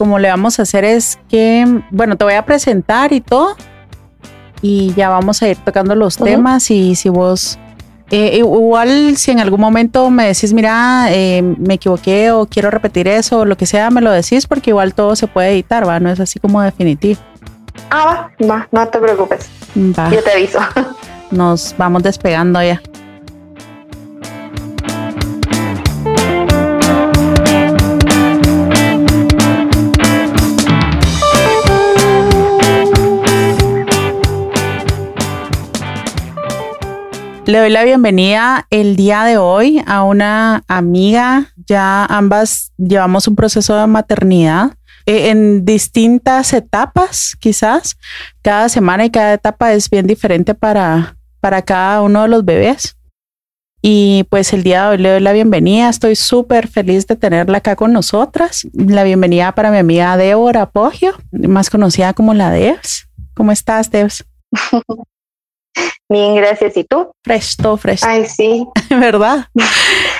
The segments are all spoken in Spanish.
como le vamos a hacer es que, bueno, te voy a presentar y todo. Y ya vamos a ir tocando los temas y si vos eh, igual si en algún momento me decís, mira, eh, me equivoqué o quiero repetir eso o lo que sea, me lo decís porque igual todo se puede editar, ¿va? No es así como definitivo. Ah, va, va, no te preocupes. Va. Yo te aviso. Nos vamos despegando ya. Le doy la bienvenida el día de hoy a una amiga. Ya ambas llevamos un proceso de maternidad eh, en distintas etapas, quizás. Cada semana y cada etapa es bien diferente para, para cada uno de los bebés. Y pues el día de hoy le doy la bienvenida. Estoy súper feliz de tenerla acá con nosotras. La bienvenida para mi amiga Débora Poggio, más conocida como la Devs. ¿Cómo estás, Devs? Bien, gracias. ¿Y tú? Fresto, fresto. Ay, sí. ¿Verdad?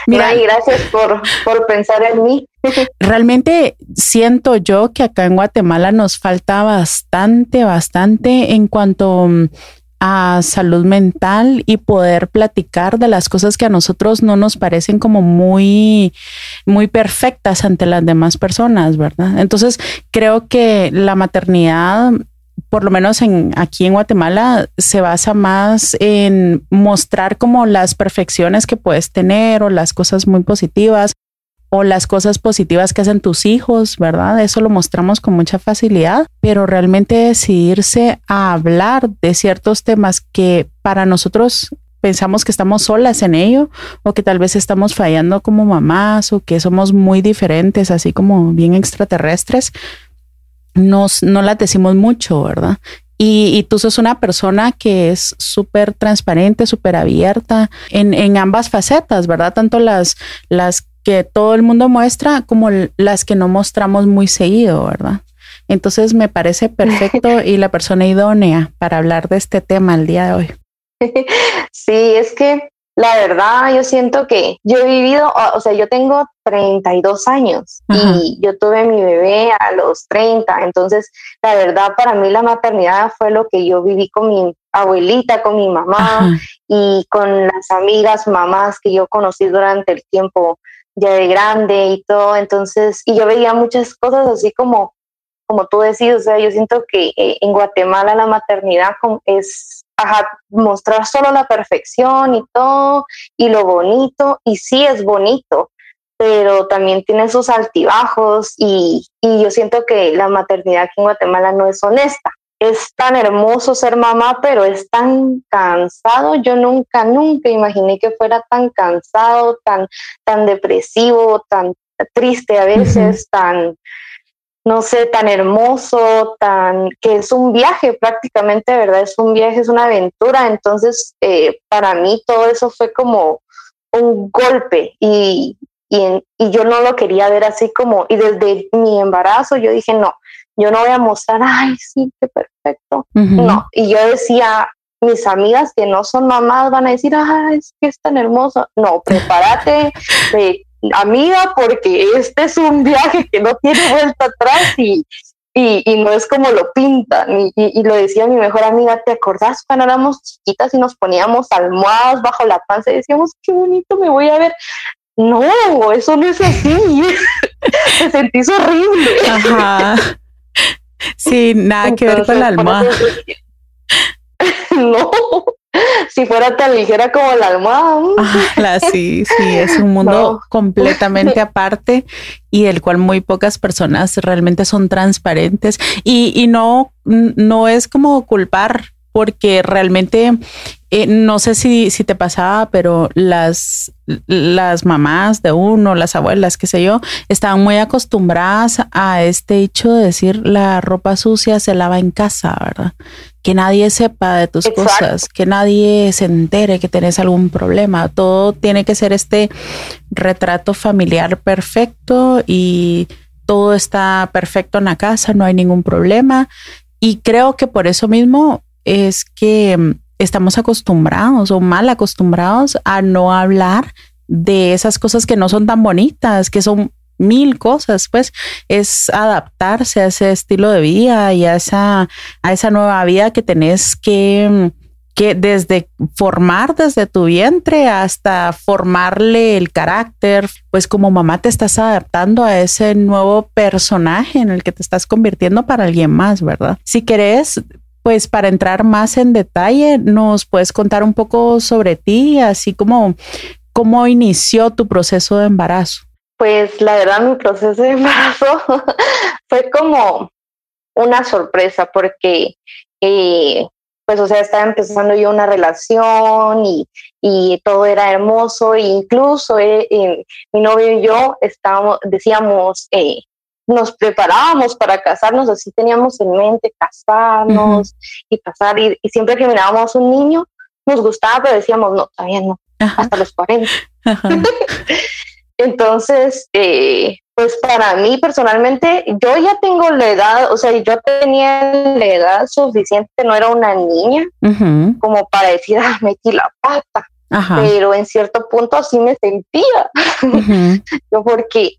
Mira, Ay, gracias por, por pensar en mí. Realmente siento yo que acá en Guatemala nos falta bastante, bastante en cuanto mm, a salud mental y poder platicar de las cosas que a nosotros no nos parecen como muy, muy perfectas ante las demás personas, ¿verdad? Entonces, creo que la maternidad por lo menos en, aquí en Guatemala, se basa más en mostrar como las perfecciones que puedes tener o las cosas muy positivas o las cosas positivas que hacen tus hijos, ¿verdad? Eso lo mostramos con mucha facilidad, pero realmente decidirse a hablar de ciertos temas que para nosotros pensamos que estamos solas en ello o que tal vez estamos fallando como mamás o que somos muy diferentes, así como bien extraterrestres, nos, no las decimos mucho, ¿verdad? Y, y, tú sos una persona que es súper transparente, súper abierta en, en, ambas facetas, ¿verdad? Tanto las, las que todo el mundo muestra como las que no mostramos muy seguido, ¿verdad? Entonces me parece perfecto y la persona idónea para hablar de este tema el día de hoy. Sí, es que la verdad, yo siento que yo he vivido, o sea, yo tengo 32 años y yo tuve mi bebé a los 30, entonces la verdad para mí la maternidad fue lo que yo viví con mi abuelita, con mi mamá y con las amigas, mamás que yo conocí durante el tiempo ya de grande y todo, entonces, y yo veía muchas cosas así como, como tú decís, o sea, yo siento que eh, en Guatemala la maternidad es mostrar solo la perfección y todo, y lo bonito, y sí es bonito, pero también tiene sus altibajos y, y yo siento que la maternidad aquí en Guatemala no es honesta. Es tan hermoso ser mamá, pero es tan cansado. Yo nunca, nunca imaginé que fuera tan cansado, tan, tan depresivo, tan triste a veces, tan, no sé, tan hermoso, tan que es un viaje prácticamente, ¿verdad? Es un viaje, es una aventura. Entonces, eh, para mí todo eso fue como un golpe y, y, yo no lo quería ver así como, y desde mi embarazo yo dije, no, yo no voy a mostrar, ay, sí, qué perfecto. No, y yo decía, mis amigas que no son mamás van a decir, ay, es que es tan hermoso. No, prepárate, amiga, porque este es un viaje que no tiene vuelta atrás y, y, no es como lo pintan. Y, lo decía mi mejor amiga, ¿te acordás cuando éramos chiquitas y nos poníamos almohadas bajo la panza y decíamos, qué bonito me voy a ver? No, eso no es así. Te sentís horrible. Ajá. Sí, nada que ver con la almohada. no si fuera tan ligera como la almohada. Ah, sí, sí, es un mundo completamente aparte y el cual muy pocas personas realmente son transparentes y, y no, no es como culpar porque realmente eh, no sé si, si te pasaba, pero las, las mamás de uno, las abuelas, qué sé yo, estaban muy acostumbradas a este hecho de decir la ropa sucia se lava en casa, ¿verdad? Que nadie sepa de tus cosas, que nadie se entere que tienes algún problema. Todo tiene que ser este retrato familiar perfecto y todo está perfecto en la casa, no hay ningún problema. Y creo que por eso mismo es que estamos acostumbrados o mal acostumbrados a no hablar de esas cosas que no son tan bonitas, que son mil cosas, pues es adaptarse a ese estilo de vida y a esa, a esa nueva vida que tenés que, que desde formar desde tu vientre hasta formarle el carácter, pues como mamá te estás adaptando a ese nuevo personaje en el que te estás convirtiendo para alguien más, ¿verdad? Si querés, pues para entrar más en detalle, nos puedes contar un poco sobre ti, así como cómo inició tu proceso de embarazo. Pues la verdad, mi proceso de embarazo fue como una sorpresa porque, eh, pues, o sea, estaba empezando yo una relación y, y todo era hermoso. E incluso eh, eh, mi novio y yo estábamos, decíamos, nos preparábamos para casarnos, así teníamos en mente casarnos y casar. Y, siempre que mirábamos un niño, nos gustaba, pero decíamos, no, todavía no, hasta los 40. Entonces, eh, pues para mí personalmente, yo ya tengo la edad, o sea, yo tenía la edad suficiente, no era una niña, como para decir, ah, metí la pata. Pero en cierto punto así me sentía. yo porque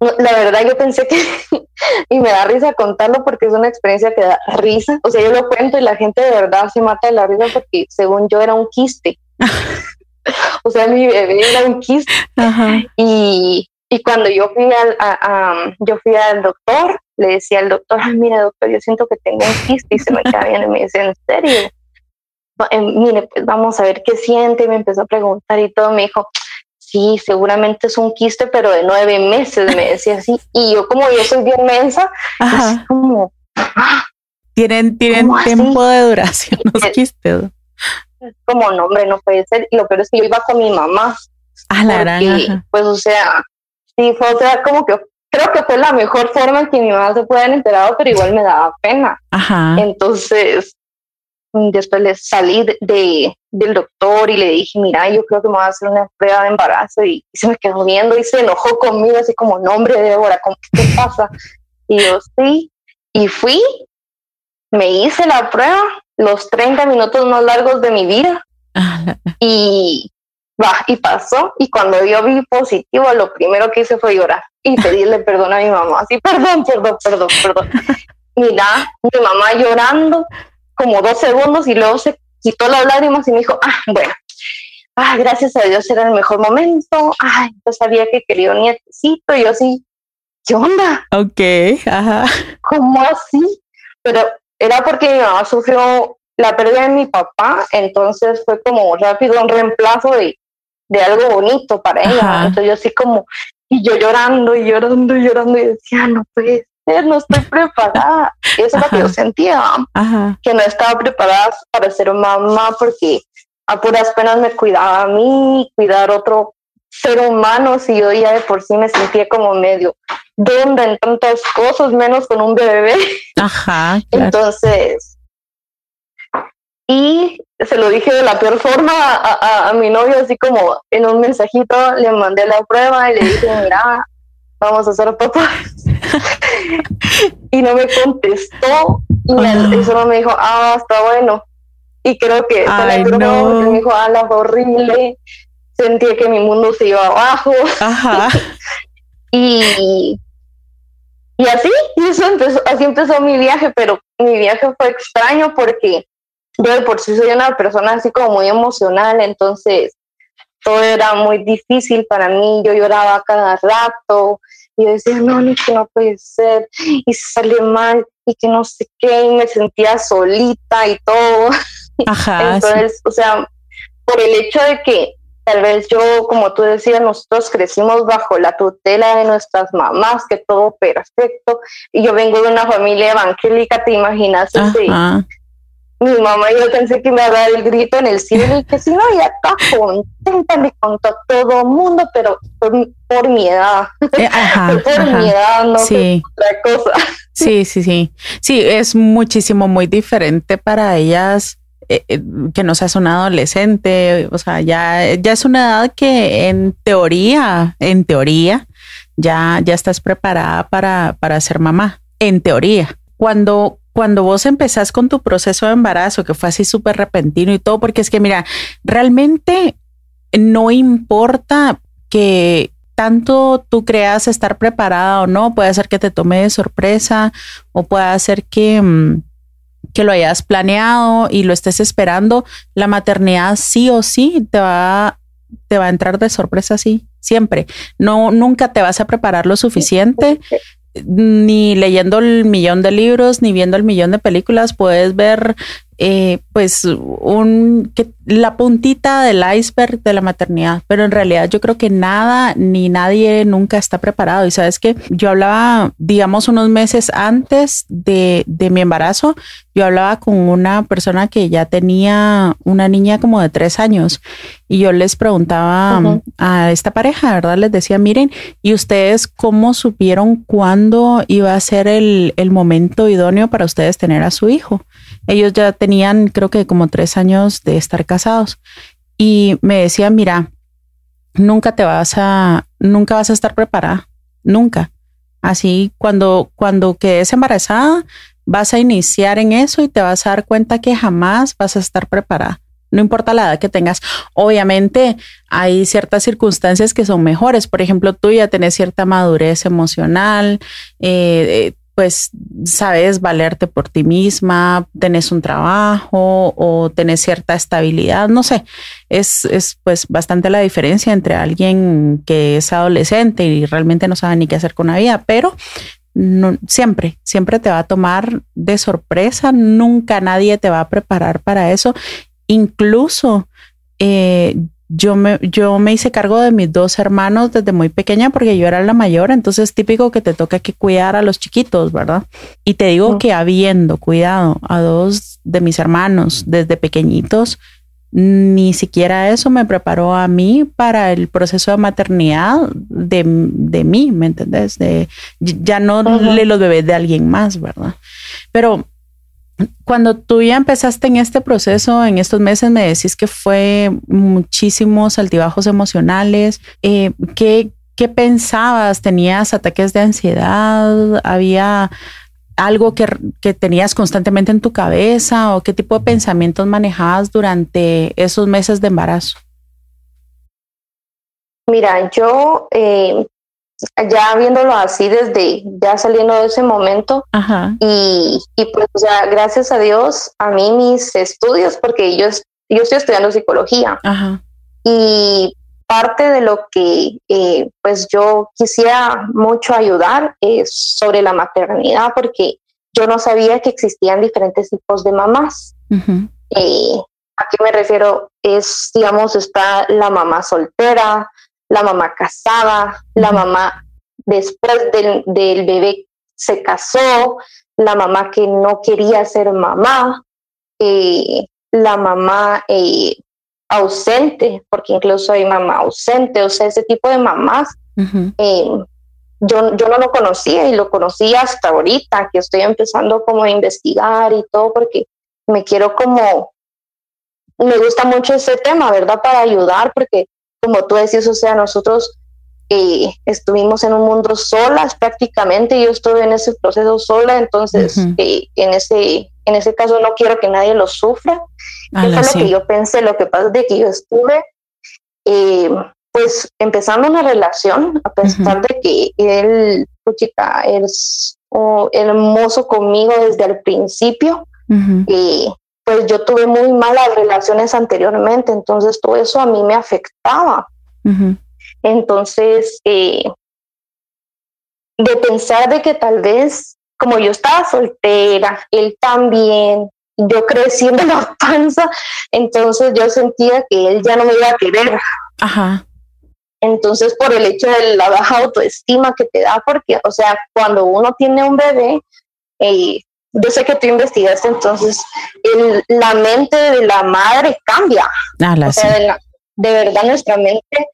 la verdad yo pensé que, y me da risa contarlo porque es una experiencia que da risa, o sea, yo lo cuento y la gente de verdad se mata de la risa porque según yo era un quiste. o sea, mi bebé era un quiste. Y, y cuando yo fui al, a, yo fui al doctor, le decía al doctor, mira doctor, yo siento que tengo un quiste y se me cae bien y me dice, ¿en serio? Eh, mire, pues vamos a ver qué siente, y me empezó a preguntar y todo, me dijo, sí, seguramente es un quiste, pero de nueve meses, me decía así. Y yo como yo soy bien mensa, así como... ¡ah! Tienen, tienen tiempo de duración los quistes. Como, no, hombre, no puede ser. Y lo peor es que yo iba con mi mamá. Ah, la gran. Pues, o sea, sí, fue, o sea, como que creo que fue la mejor forma en que mi mamá se pueda haber enterado, pero igual me daba pena. Ajá. Entonces, después le salí de, del doctor y le dije, mira, yo creo que me voy a hacer una prueba de embarazo y, se me quedó viendo y se enojó conmigo así como, nombre de Débora, ¿qué pasa? Y yo, sí, y fui, me hice la prueba, los 30 minutos más largos de mi vida y va, y pasó, y cuando yo vi positivo, lo primero que hice fue llorar y pedirle perdón a mi mamá, así, perdón, perdón, perdón, perdón. Mira, mi mamá llorando, como dos segundos y luego se quitó las lágrimas y me dijo, ah, bueno, ah, gracias a Dios era el mejor momento, ay, yo sabía que quería un nietecito, y yo así, ¿qué onda? Ok, ajá. ¿Cómo así? Pero era porque mi mamá sufrió la pérdida de mi papá, entonces fue como rápido un reemplazo de, de algo bonito para ella. Entonces yo así como, y yo llorando y llorando y llorando y decía, no no estoy preparada. Y eso es lo que yo sentía, que no estaba preparada para ser mamá porque a puras penas me cuidaba a mí, cuidar otro ser humano, si yo ya de por sí me sentía como medio donde en tantas cosas, menos con un bebé. Ajá. Entonces, y se lo dije de la peor forma a, a, mi novio, así como en un mensajito le mandé la prueba y le dije, mira, vamos a hacer papá. y no me contestó y, solo me dijo, ah, está bueno. Y creo que Ay, no. me dijo, ah, la horrible. Sentí que mi mundo se iba abajo. Ajá. y, y así, y eso empezó, así empezó mi viaje, pero mi viaje fue extraño porque yo de por sí soy una persona así como muy emocional, entonces todo era muy difícil para mí, yo lloraba cada rato, y yo decía, no, ni que no puede ser, y salió mal, y que no sé qué, y me sentía solita y todo. Ajá. Entonces, o sea, por el hecho de que tal vez yo, como tú decías, nosotros crecimos bajo la tutela de nuestras mamás, que todo perfecto, y yo vengo de una familia evangélica, te imaginas, mi mamá yo pensé que me iba a dar el grito en el cielo y que si no, ya está contenta, me contó todo el mundo, pero por, por mi edad, eh, por mi edad, no sí. otra cosa. Sí, sí, sí. Sí, es muchísimo, muy diferente para ellas eh, eh, que no seas una adolescente, o sea, ya, ya es una edad que en teoría, en teoría, ya, ya estás preparada para, para ser mamá, en teoría. Cuando, cuando vos empezás con tu proceso de embarazo, que fue así súper repentino y todo, porque es que mira, realmente no importa que tanto tú creas estar preparada o no, puede ser que te tome de sorpresa o puede ser que, mm, que lo hayas planeado y lo estés esperando. La maternidad sí o sí te va, te va a entrar de sorpresa, sí, siempre. No, nunca te vas a preparar lo suficiente ni leyendo el millón de libros, ni viendo el millón de películas, puedes ver eh, pues un que, la puntita del iceberg de la maternidad, pero en realidad yo creo que nada ni nadie nunca está preparado. Y sabes que yo hablaba, digamos, unos meses antes de, de mi embarazo, yo hablaba con una persona que ya tenía una niña como de tres años y yo les preguntaba a esta pareja, ¿verdad? Les decía, miren, ¿y ustedes cómo supieron cuándo iba a ser el, el momento idóneo para ustedes tener a su hijo? Ellos ya tenían, creo que como tres años de estar casados. Y me decían, mira, nunca te vas a, nunca vas a estar preparada, nunca. Así, cuando, cuando quedes embarazada, vas a iniciar en eso y te vas a dar cuenta que jamás vas a estar preparada. No importa la edad que tengas. Obviamente hay ciertas circunstancias que son mejores. Por ejemplo, tú ya tenés cierta madurez emocional, eh, eh pues sabes valerte por ti misma, tenés un trabajo o tenés cierta estabilidad, no sé, es, es pues bastante la diferencia entre alguien que es adolescente y realmente no sabe ni qué hacer con la vida, pero siempre, siempre te va a tomar de sorpresa, nunca nadie te va a preparar para eso, incluso eh, yo me, yo me hice cargo de mis dos hermanos desde muy pequeña porque yo era la mayor, entonces típico que te toca que cuidar a los chiquitos, ¿verdad? Y te digo que habiendo cuidado a dos de mis hermanos desde pequeñitos, ni siquiera eso me preparó a mí para el proceso de maternidad de, de mí, ¿me entendés? De, ya no le los bebés de alguien más, ¿verdad? Pero cuando tú ya empezaste en este proceso, en estos meses, me decís que fue muchísimos altibajos emocionales. Eh, ¿qué, ¿Qué pensabas? ¿Tenías ataques de ansiedad? ¿Había algo que, que, tenías constantemente en tu cabeza? ¿O qué tipo de pensamientos manejabas durante esos meses de embarazo? Mira, yo eh, ya viéndolo así desde ya saliendo de ese momento Y, y pues ya gracias a Dios a mí mis estudios porque yo, yo estoy estudiando psicología y parte de lo que eh, pues yo quisiera mucho ayudar es sobre la maternidad porque yo no sabía que existían diferentes tipos de mamás. Eh, ¿A qué me refiero? Es, digamos, está la mamá soltera, la mamá casada, la mamá después del, bebé se casó, la mamá que no quería ser mamá, eh, la mamá eh, ausente, porque incluso hay mamá ausente, o sea, ese tipo de mamás. Eh, yo, yo no lo conocía y lo conocí hasta ahorita, que estoy empezando como a investigar y todo, porque me quiero como, me gusta mucho ese tema, ¿verdad? Para ayudar, porque como tú decís, o sea, nosotros eh, estuvimos en un mundo solas prácticamente, yo estuve en ese proceso sola, entonces eh, en, ese, en ese caso no quiero que nadie lo sufra. Eso es lo que yo pensé, lo que pasa es que yo estuve eh, pues empezando una relación, a pesar de que él, chica, es hermoso conmigo desde el principio. Pues yo tuve muy malas relaciones anteriormente, entonces todo eso a mí me afectaba. Entonces, eh, de pensar de que tal vez, como yo estaba soltera, él también, yo creciendo la panza, entonces yo sentía que él ya no me iba a querer. Ajá. Entonces, por el hecho de la baja autoestima que te da, porque, o sea, cuando uno tiene un bebé, eh, yo sé que tú investigaste, entonces la mente de la madre cambia. Ah, o sea, de, verdad nuestra mente,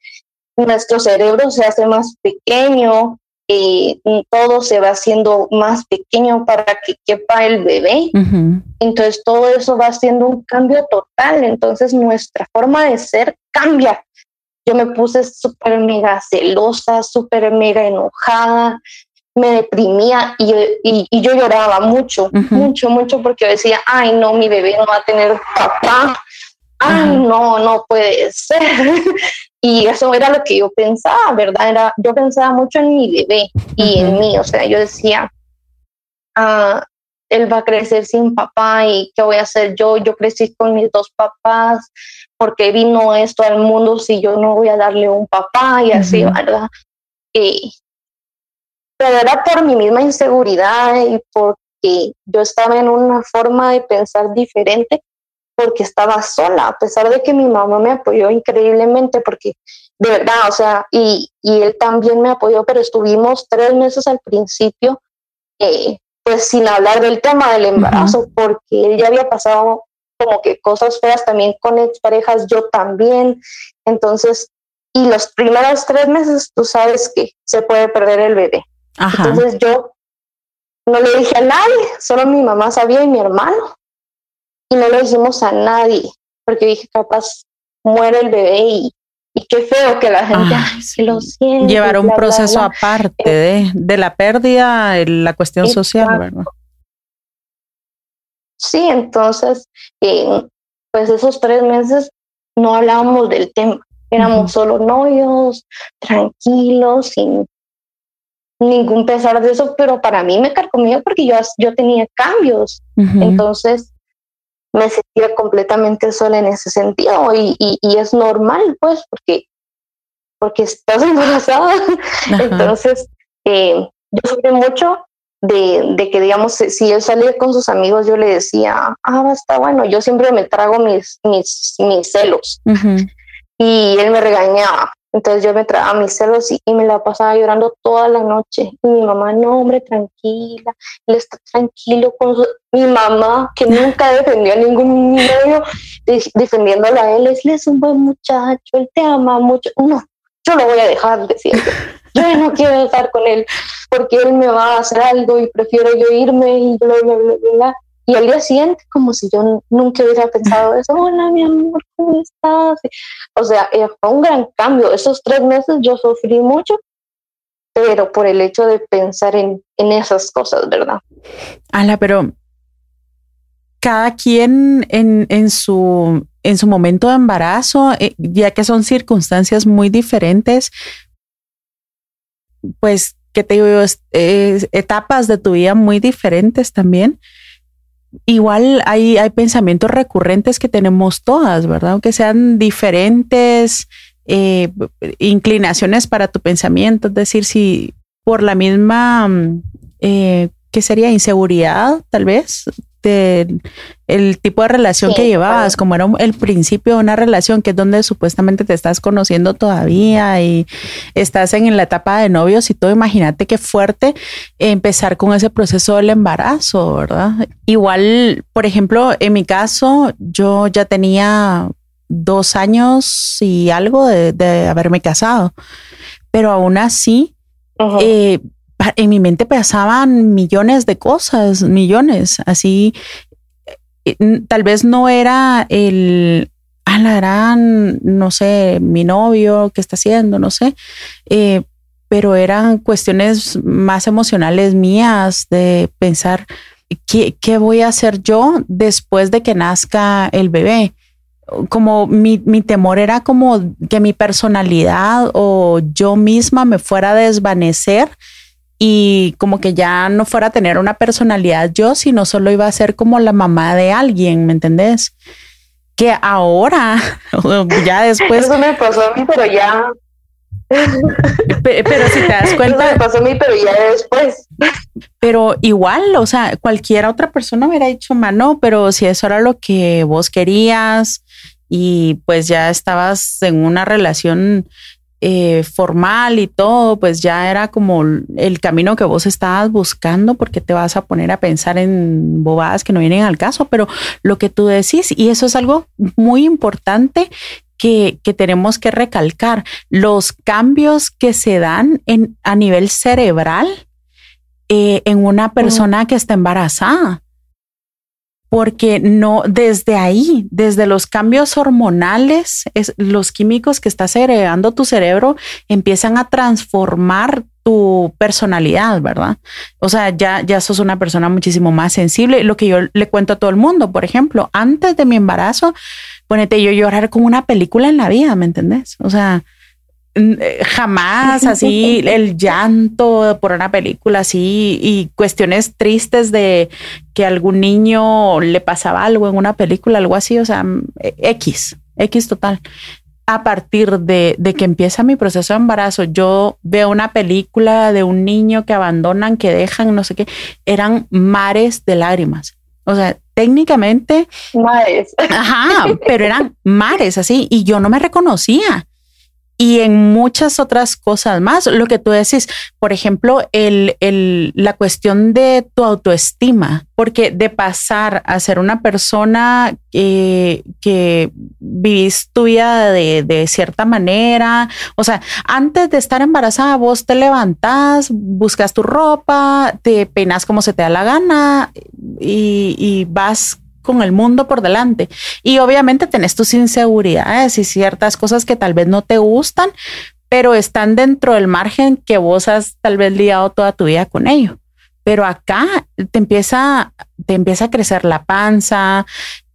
nuestro cerebro se hace más pequeño, y todo se va haciendo más pequeño para que quepa el bebé. Entonces todo eso va haciendo un cambio total. Entonces nuestra forma de ser cambia. Yo me puse súper mega celosa, súper mega enojada, me deprimía y, y, yo lloraba mucho, mucho, mucho porque decía, ay no, mi bebé no va a tener papá, ah, no, no puede ser. y eso era lo que yo pensaba, ¿verdad? Era, yo pensaba mucho en mi bebé y en mí, o sea, yo decía, ah, él va a crecer sin papá y qué voy a hacer yo, yo crecí con mis dos papás, porque vino esto al mundo si yo no voy a darle un papá y así, ¿verdad? Y, pero era por mi misma inseguridad y porque yo estaba en una forma de pensar diferente porque estaba sola, a pesar de que mi mamá me apoyó increíblemente, porque de verdad, o sea, y, y él también me apoyó, pero estuvimos tres meses al principio, eh, pues sin hablar del tema del embarazo, porque él ya había pasado como que cosas feas también con exparejas, yo también, entonces, y los primeros tres meses tú sabes que se puede perder el bebé. Entonces yo no le dije a nadie, solo mi mamá sabía y mi hermano. Y no lo dijimos a nadie, porque dije, capaz muere el bebé y, qué feo que la gente lo siente. Llevar un proceso aparte de, de, la pérdida, la cuestión social, ¿verdad? Sí, entonces, eh, pues esos tres meses no hablábamos del tema, éramos solo novios, tranquilos, sin ningún pesar de eso, pero para mí me carcomió porque yo, yo tenía cambios. Entonces, me sentía completamente sola en ese sentido y, y, es normal, pues, porque, porque estás embarazada. Entonces, eh, yo sufrí mucho de, de, que, digamos, si él salía con sus amigos, yo le decía, ah, está bueno, yo siempre me trago mis, mis, mis celos. Y él me regañaba, entonces yo me traía mis celos y, me la pasaba llorando toda la noche. Y mi mamá, no, hombre, tranquila, él está tranquilo con Mi mamá, que nunca defendió a ningún niño, defendiéndolo a él, él es un buen muchacho, él te ama mucho. No, yo lo voy a dejar, decía yo. Yo no quiero estar con él porque él me va a hacer algo y prefiero yo irme y bla, bla, bla, bla. Y al día siguiente, como si yo nunca hubiera pensado eso, hola mi amor, ¿cómo estás? O sea, fue un gran cambio. Esos tres meses yo sufrí mucho, pero por el hecho de pensar en, en esas cosas, ¿verdad? Ala, pero cada quien en, en, su, en su momento de embarazo, eh, ya que son circunstancias muy diferentes, pues, ¿qué te digo? etapas de tu vida muy diferentes también igual hay, hay pensamientos recurrentes que tenemos todas, ¿verdad? Aunque sean diferentes eh, inclinaciones para tu pensamiento, es decir, si por la misma, mm, eh, ¿qué sería? Inseguridad, tal vez, el tipo de relación que llevabas, como era el principio de una relación, que es donde supuestamente te estás conociendo todavía y estás en la etapa de novios y todo, imagínate qué fuerte empezar con ese proceso del embarazo, ¿verdad? Igual, por ejemplo, en mi caso, yo ya tenía dos años y algo de, haberme casado, pero aún así, en mi mente pasaban millones de cosas, millones, así. Eh, tal vez no era el, ah, la gran, no sé, mi novio, qué está haciendo, no sé, eh, pero eran cuestiones más emocionales mías de pensar, ¿qué, ¿qué, voy a hacer yo después de que nazca el bebé? Como mi, mi temor era como que mi personalidad o yo misma me fuera a desvanecer y como que ya no fuera a tener una personalidad yo, sino solo iba a ser como la mamá de alguien, ¿me entendés? Que ahora, ya después... Eso me pasó a mí, pero ya... Pero, si te das cuenta... Eso me pasó a mí, pero ya después. Pero igual, o sea, cualquier otra persona hubiera dicho, mano, pero si eso era lo que vos querías y pues ya estabas en una relación eh, formal y todo, pues ya era como el camino que vos estabas buscando porque te vas a poner a pensar en bobadas que no vienen al caso, pero lo que tú decís, y eso es algo muy importante que, tenemos que recalcar, los cambios que se dan en, a nivel cerebral eh, en una persona que está embarazada. Porque no, desde ahí, desde los cambios hormonales, es, los químicos que está segregando tu cerebro empiezan a transformar tu personalidad, ¿verdad? O sea, ya, ya sos una persona muchísimo más sensible. Lo que yo le cuento a todo el mundo, por ejemplo, antes de mi embarazo, ponete yo llorar como una película en la vida, ¿me entendés? O sea, jamás así el llanto por una película así y cuestiones tristes de que algún niño le pasaba algo en una película, algo así, o sea, X, X total. A partir de, de que empieza mi proceso de embarazo, yo veo una película de un niño que abandonan, que dejan, no sé qué, eran mares de lágrimas. O sea, técnicamente. Mares. Ajá, pero eran mares así y yo no me reconocía y en muchas otras cosas más. Lo que tú decís, por ejemplo, el, el, la cuestión de tu autoestima, porque de pasar a ser una persona que vivís tu vida de, de, cierta manera, o sea, antes de estar embarazada, vos te levantás, buscas tu ropa, te peinas como se te da la gana y, y vas con el mundo por delante. Y obviamente tenés tus inseguridades y ciertas cosas que tal vez no te gustan, pero están dentro del margen que vos has tal vez liado toda tu vida con ello. Pero acá te empieza, te empieza a crecer la panza,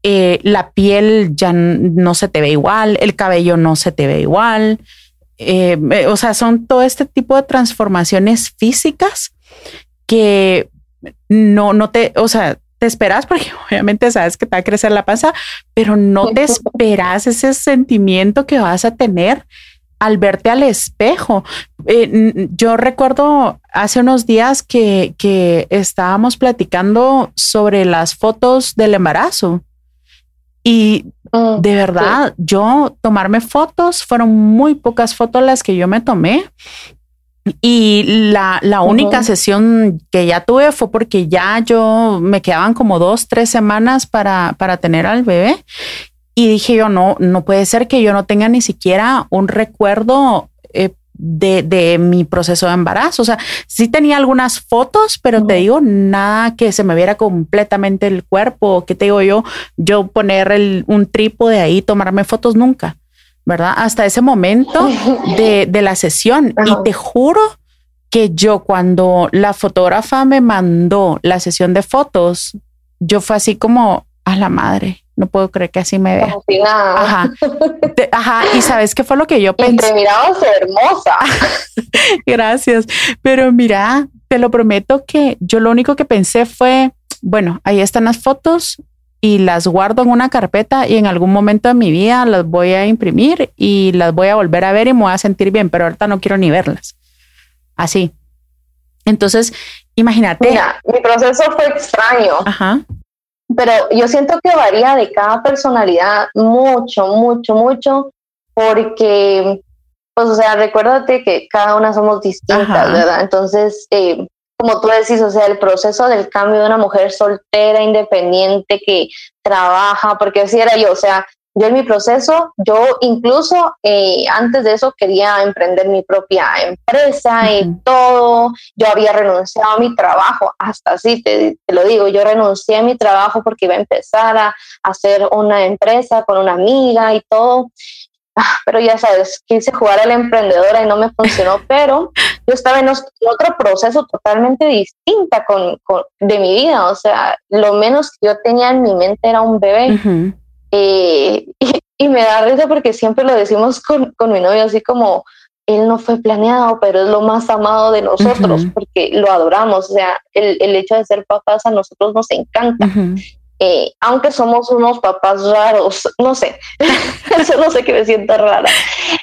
eh, la piel ya no se te ve igual, el cabello no se te ve igual. Eh, eh, o sea, son todo este tipo de transformaciones físicas que no, no te, o sea, te esperas porque obviamente sabes que te va a crecer la panza, pero no te esperas ese sentimiento que vas a tener al verte al espejo. Eh, yo recuerdo hace unos días que, que estábamos platicando sobre las fotos del embarazo. Y de verdad, yo tomarme fotos, fueron muy pocas fotos las que yo me tomé, y la, la única sesión que ya tuve fue porque ya yo me quedaban como dos, tres semanas para, para tener al bebé. Y dije yo, no, no puede ser que yo no tenga ni siquiera un recuerdo eh, de, de, mi proceso de embarazo. O sea, sí tenía algunas fotos, pero te digo, nada que se me viera completamente el cuerpo. ¿Qué te digo yo? Yo poner el, un trípode ahí, tomarme fotos nunca. ¿Verdad? Hasta ese momento de, la sesión. Y te juro que yo cuando la fotógrafa me mandó la sesión de fotos, yo fue así como a la madre. No puedo creer que así me vea. Ajá. ajá. Y sabes qué fue lo que yo pensé. te mirabas hermosa. Gracias. Pero mira, te lo prometo que yo lo único que pensé fue, bueno, ahí están las fotos, y las guardo en una carpeta y en algún momento de mi vida las voy a imprimir y las voy a volver a ver y me voy a sentir bien, pero ahorita no quiero ni verlas. Así. Entonces, imagínate. Mira, mi proceso fue extraño. Ajá. Pero yo siento que varía de cada personalidad mucho, mucho, mucho, porque, pues, o sea, recuérdate que cada una somos distintas, ¿verdad? Entonces, eh, como tú decís, o sea, el proceso del cambio de una mujer soltera, independiente, que trabaja, porque así era yo, o sea, yo en mi proceso, yo incluso eh, antes de eso quería emprender mi propia empresa y todo, yo había renunciado a mi trabajo, hasta así te, te, lo digo, yo renuncié a mi trabajo porque iba a empezar a hacer una empresa con una amiga y todo, Ah, pero ya sabes, quise jugar a la emprendedora y no me funcionó, pero yo estaba en otro proceso totalmente distinta con, de mi vida, o sea, lo menos que yo tenía en mi mente era un bebé. Eh, y, me da risa porque siempre lo decimos con, con, mi novio, así como, él no fue planeado, pero es lo más amado de nosotros, porque lo adoramos, o sea, el, el, hecho de ser papás a nosotros nos encanta. Eh, aunque somos unos papás raros, no sé, eso no sé que me siento rara,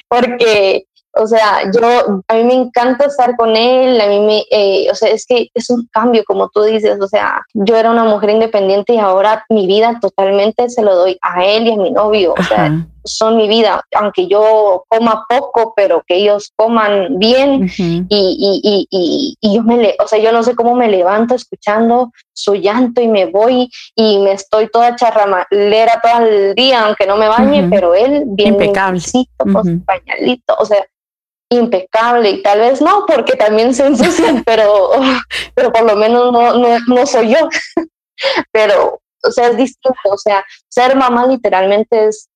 porque, o sea, yo, a mí me encanta estar con él, a mí me, eh, o sea, es que es un cambio, como tú dices, o sea, yo era una mujer independiente y ahora mi vida totalmente se lo doy a él y a mi novio, o sea, son mi vida, aunque yo coma poco, pero que ellos coman bien. Y, y, y, y, yo me, le, o sea, yo no sé cómo me levanto escuchando su llanto y me voy y me estoy toda charramalera todo el día, aunque no me bañe, pero él bien impecable, con su pañalito, o sea, impecable. Y tal vez no, porque también se ensucian, pero, pero por lo menos no, no, no soy yo. pero o sea, es distinto, o sea, ser mamá literalmente es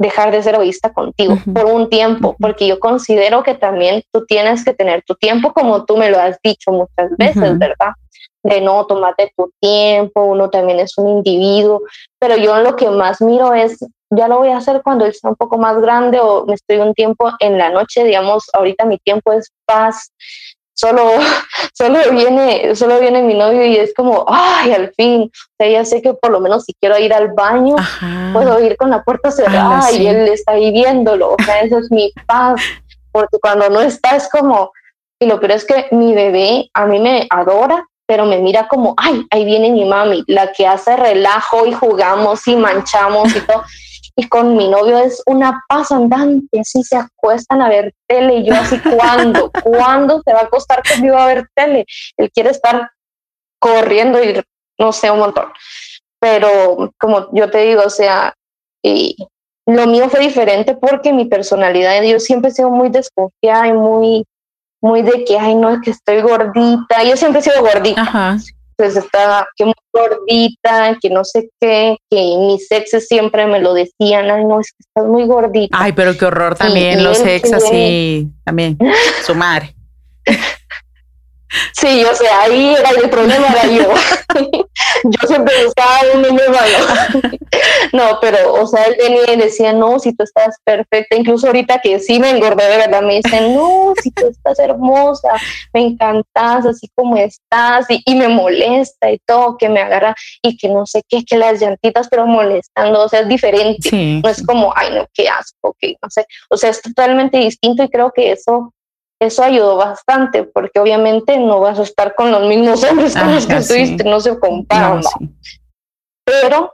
dejar de ser egoísta contigo por un tiempo, porque yo considero que también tú tienes que tener tu tiempo como tú me lo has dicho muchas veces, ¿verdad? De no tomarte tu tiempo, uno también es un individuo, pero yo lo que más miro es, ya lo voy a hacer cuando él sea un poco más grande o me estoy un tiempo en la noche, digamos, ahorita mi tiempo es paz, solo, solo viene, solo viene mi novio y es como, ay, al fin, o sea, ya sé que por lo menos si quiero ir al baño, puedo ir con la puerta cerrada y él está ahí viéndolo, o sea, eso es mi paz, porque cuando no está es como, y lo peor es que mi bebé a mí me adora, pero me mira como, ay, ahí viene mi mami, la que hace relajo y jugamos y manchamos y todo y con mi novio es una paz andante, así se acuestan a ver tele y yo así, ¿cuándo? ¿Cuándo se va a acostar conmigo a ver tele? Él quiere estar corriendo y no sé, un montón. Pero como yo te digo, o sea, y lo mío fue diferente porque mi personalidad, yo siempre he sido muy desconfiada y muy, muy de que, ay, no, es que estoy gordita. Yo siempre he sido gordita. Ajá pues estaba que muy gordita, que no sé qué, que mis exes siempre me lo decían, ay no, es que estás muy gordita. Ay, pero qué horror también, los ex así, también, su madre. Sí, o sea, ahí era el problema era yo. yo siempre buscaba un niño malo. no, pero, o sea, él venía y decía, no, si tú estás perfecta. Incluso ahorita que sí me engordé de verdad, me dicen, no, si tú estás hermosa, me encantas así como estás. Y, me molesta y todo, que me agarra y que no sé qué, que las llantitas, pero molestando, o sea, es diferente. no es como, ay, no, qué asco, que no sé. O sea, es totalmente distinto y creo que eso eso ayudó bastante, porque obviamente no vas a estar con los mismos hombres con los que estuviste, no se comparan. Pero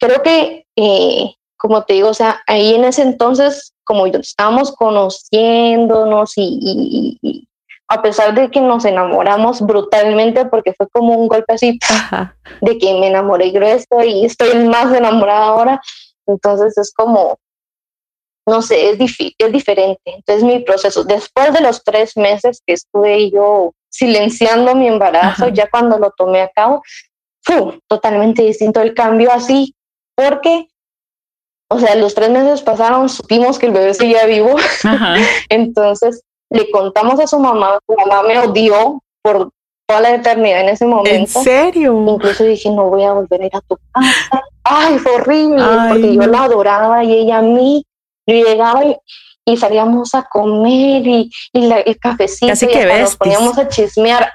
creo que, eh, como te digo, o sea, ahí en ese entonces, como estábamos conociéndonos y, a pesar de que nos enamoramos brutalmente, porque fue como un golpe así, de que me enamoré grueso y estoy más enamorada ahora, entonces es como, no sé, es, es diferente. Entonces mi proceso, después de los tres meses que estuve yo silenciando mi embarazo, ya cuando lo tomé a cabo, fue totalmente distinto el cambio así, porque, o sea, los tres meses pasaron, supimos que el bebé seguía vivo, entonces le contamos a su mamá, su mamá me odió por toda la eternidad en ese momento. ¿En serio? Incluso dije, no voy a volver a ir a tu casa. Ay, fue horrible, porque yo la adoraba y ella a mí. Yo llegaba y, salíamos a comer y, el cafecito Así que nos poníamos a chismear.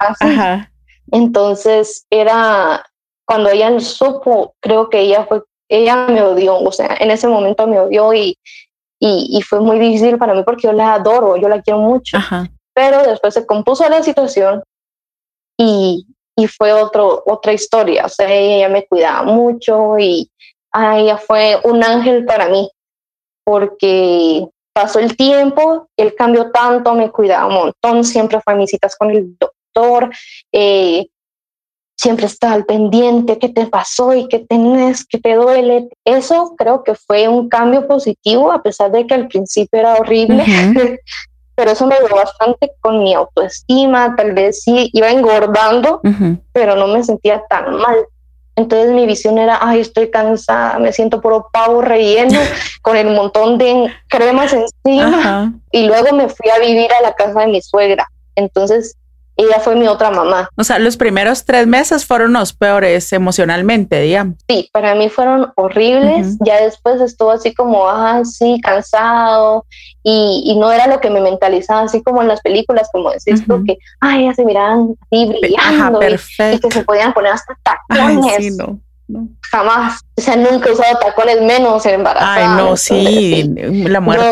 Entonces era cuando ella supo, creo que ella fue, ella me odió, o sea, en ese momento me odió y, y, fue muy difícil para mí porque yo la adoro, yo la quiero mucho. Pero después se compuso la situación y, y fue otro, otra historia, o sea, ella me cuidaba mucho y ella fue un ángel para mí porque pasó el tiempo, él cambió tanto, me cuidaba un montón, siempre fue a mis citas con el doctor, eh, siempre estaba al pendiente, qué te pasó y qué tenés, qué te duele. Eso creo que fue un cambio positivo, a pesar de que al principio era horrible. pero eso me ayudó bastante con mi autoestima, tal vez sí iba engordando, pero no me sentía tan mal. Entonces mi visión era, ay, estoy cansada, me siento puro pavo relleno con el montón de cremas encima. Y luego me fui a vivir a la casa de mi suegra. Entonces ella fue mi otra mamá. O sea, los primeros tres meses fueron los peores emocionalmente, digamos. Sí, para mí fueron horribles. Ya después estuvo así como, ah, sí, cansado. Y, no era lo que me mentalizaba, así como en las películas, como decís tú, que, ay, ya se miraban así brillando y, que se podían poner hasta tacones. sí, no. Jamás. O sea, nunca he usado tacones menos en embarazada. Ay, no, sí, la muerte.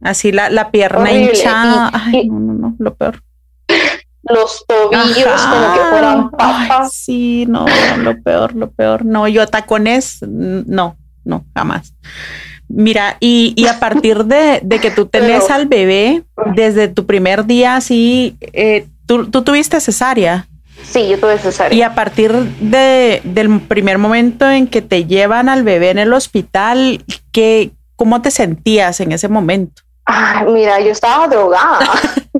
así la, la pierna hinchada. Ay, no, no, no, lo peor los tobillos como que fueran papas. sí, no, lo peor, lo peor. No, yo tacones, no, no, jamás. Mira, y, y a partir de, de, que tú tenés al bebé, desde tu primer día, sí, eh, ¿tú, tú tuviste cesárea. Sí, yo tuve cesárea. Y a partir de, del primer momento en que te llevan al bebé en el hospital, ¿qué, ¿cómo te sentías en ese momento? Mira, yo estaba drogada.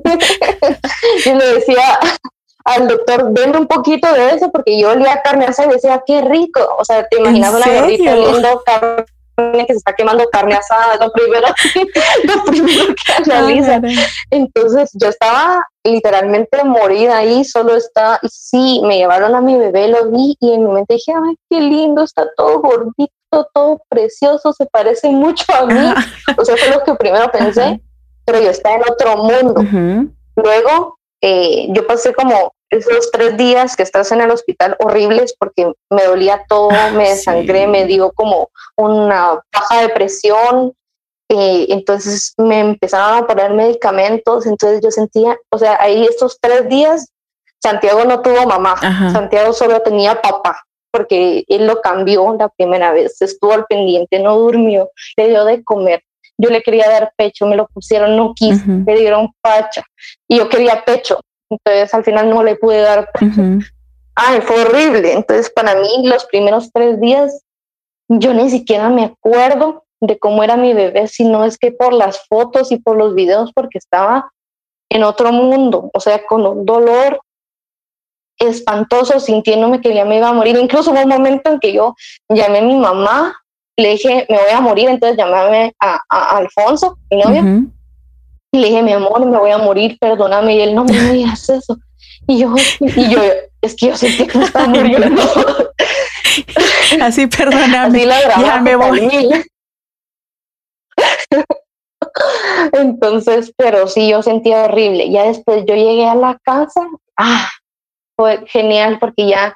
yo le decía al doctor, denme un poquito de eso, porque yo olía carne asada y decía, qué rico. O sea, te imaginas la gordita oliendo carne que se está quemando carne asada, lo primero, lo primero que analiza. Entonces yo estaba literalmente morida ahí, solo está, y sí, me llevaron a mi bebé, lo vi y en mi mente dije, ay, qué lindo, está todo gordito, todo precioso, se parece mucho a mí. o sea, fue lo que primero pensé, pero yo estaba en otro mundo. Luego, eh, yo pasé como esos tres días que estás en el hospital horribles porque me dolía todo, ah, me desangré, me dio como una baja de presión, eh, entonces me empezaron a poner medicamentos, entonces yo sentía, o sea, ahí estos tres días Santiago no tuvo mamá, Santiago solo tenía papá, porque él lo cambió la primera vez, estuvo al pendiente, no durmió, le dio de comer. Yo le quería dar pecho, me lo pusieron, no quise, me dieron pacha y yo quería pecho, entonces al final no le pude dar pecho. Ay, fue horrible. Entonces para mí los primeros tres días yo ni siquiera me acuerdo de cómo era mi bebé, sino es que por las fotos y por los videos, porque estaba en otro mundo, o sea, con un dolor espantoso, sintiéndome que ya me iba a morir. Incluso hubo un momento en que yo llamé a mi mamá, le dije, me voy a morir, entonces llamé a, Alfonso, mi novio, y le dije, mi amor, me voy a morir, perdóname, y él no me digas eso. Y yo, y yo, es que yo sentí que me estaba muriendo. Así, perdóname. ya me voy. Entonces, pero sí, yo sentía horrible. Ya después yo llegué a la casa, ah, fue genial porque ya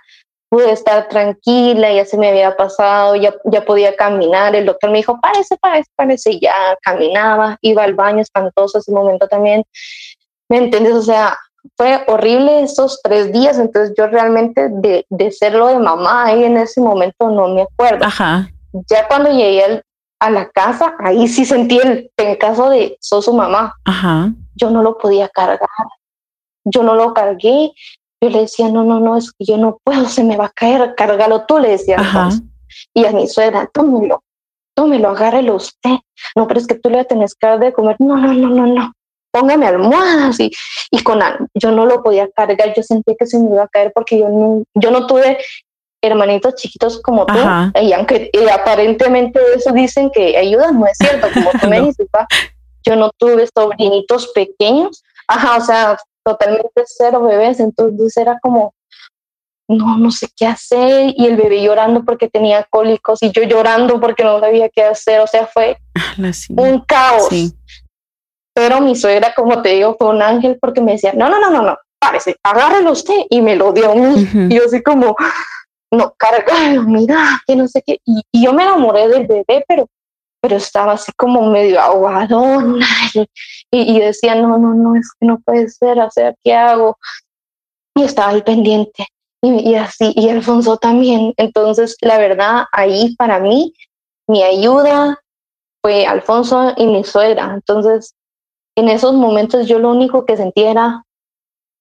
pude estar tranquila, ya se me había pasado, ya, ya podía caminar. El doctor me dijo, parece, parece, parece, y ya caminaba, iba al baño espantoso ese momento también. ¿Me entiendes? O sea, fue horrible esos tres días, entonces yo realmente de, de serlo de mamá ahí en ese momento no me acuerdo. Ajá. Ya cuando llegué a la casa, ahí sí sentí el caso de sos su mamá. Ajá. Yo no lo podía cargar. Yo no lo cargué. Yo le decía, no, no, no, es que yo no puedo, se me va a caer, cárgalo tú, le decía. Y a mi suegra, tómelo, tómelo, agárrelo usted. No, pero es que tú le tenés que dar de comer. No, no, no, no, no póngame almohadas y, y con yo no lo podía cargar, yo sentía que se me iba a caer porque yo no, yo no tuve hermanitos chiquitos como tú, y aunque aparentemente eso dicen que ayudan, no es cierto, como tú me dices, yo no tuve sobrinitos pequeños, ajá, o sea, totalmente cero bebés, entonces era como, no, no sé qué hacer, y el bebé llorando porque tenía cólicos, y yo llorando porque no sabía qué hacer, o sea, fue un caos. Pero mi suegra, como te digo, fue un ángel porque me decía, no, no, no, no, no, parece, agárrelo usted, y me lo dio a mí, y yo así como, no, cargalo, mira, que no sé qué. Y, yo me enamoré del bebé, pero, pero estaba así como medio aguadona y, y, decía, no, no, no, es que no puede ser, o sea, ¿qué hago? Y estaba al pendiente. Y, y así, y Alfonso también. Entonces, la verdad, ahí para mí, mi ayuda fue Alfonso y mi suegra. Entonces, en esos momentos yo lo único que sentía era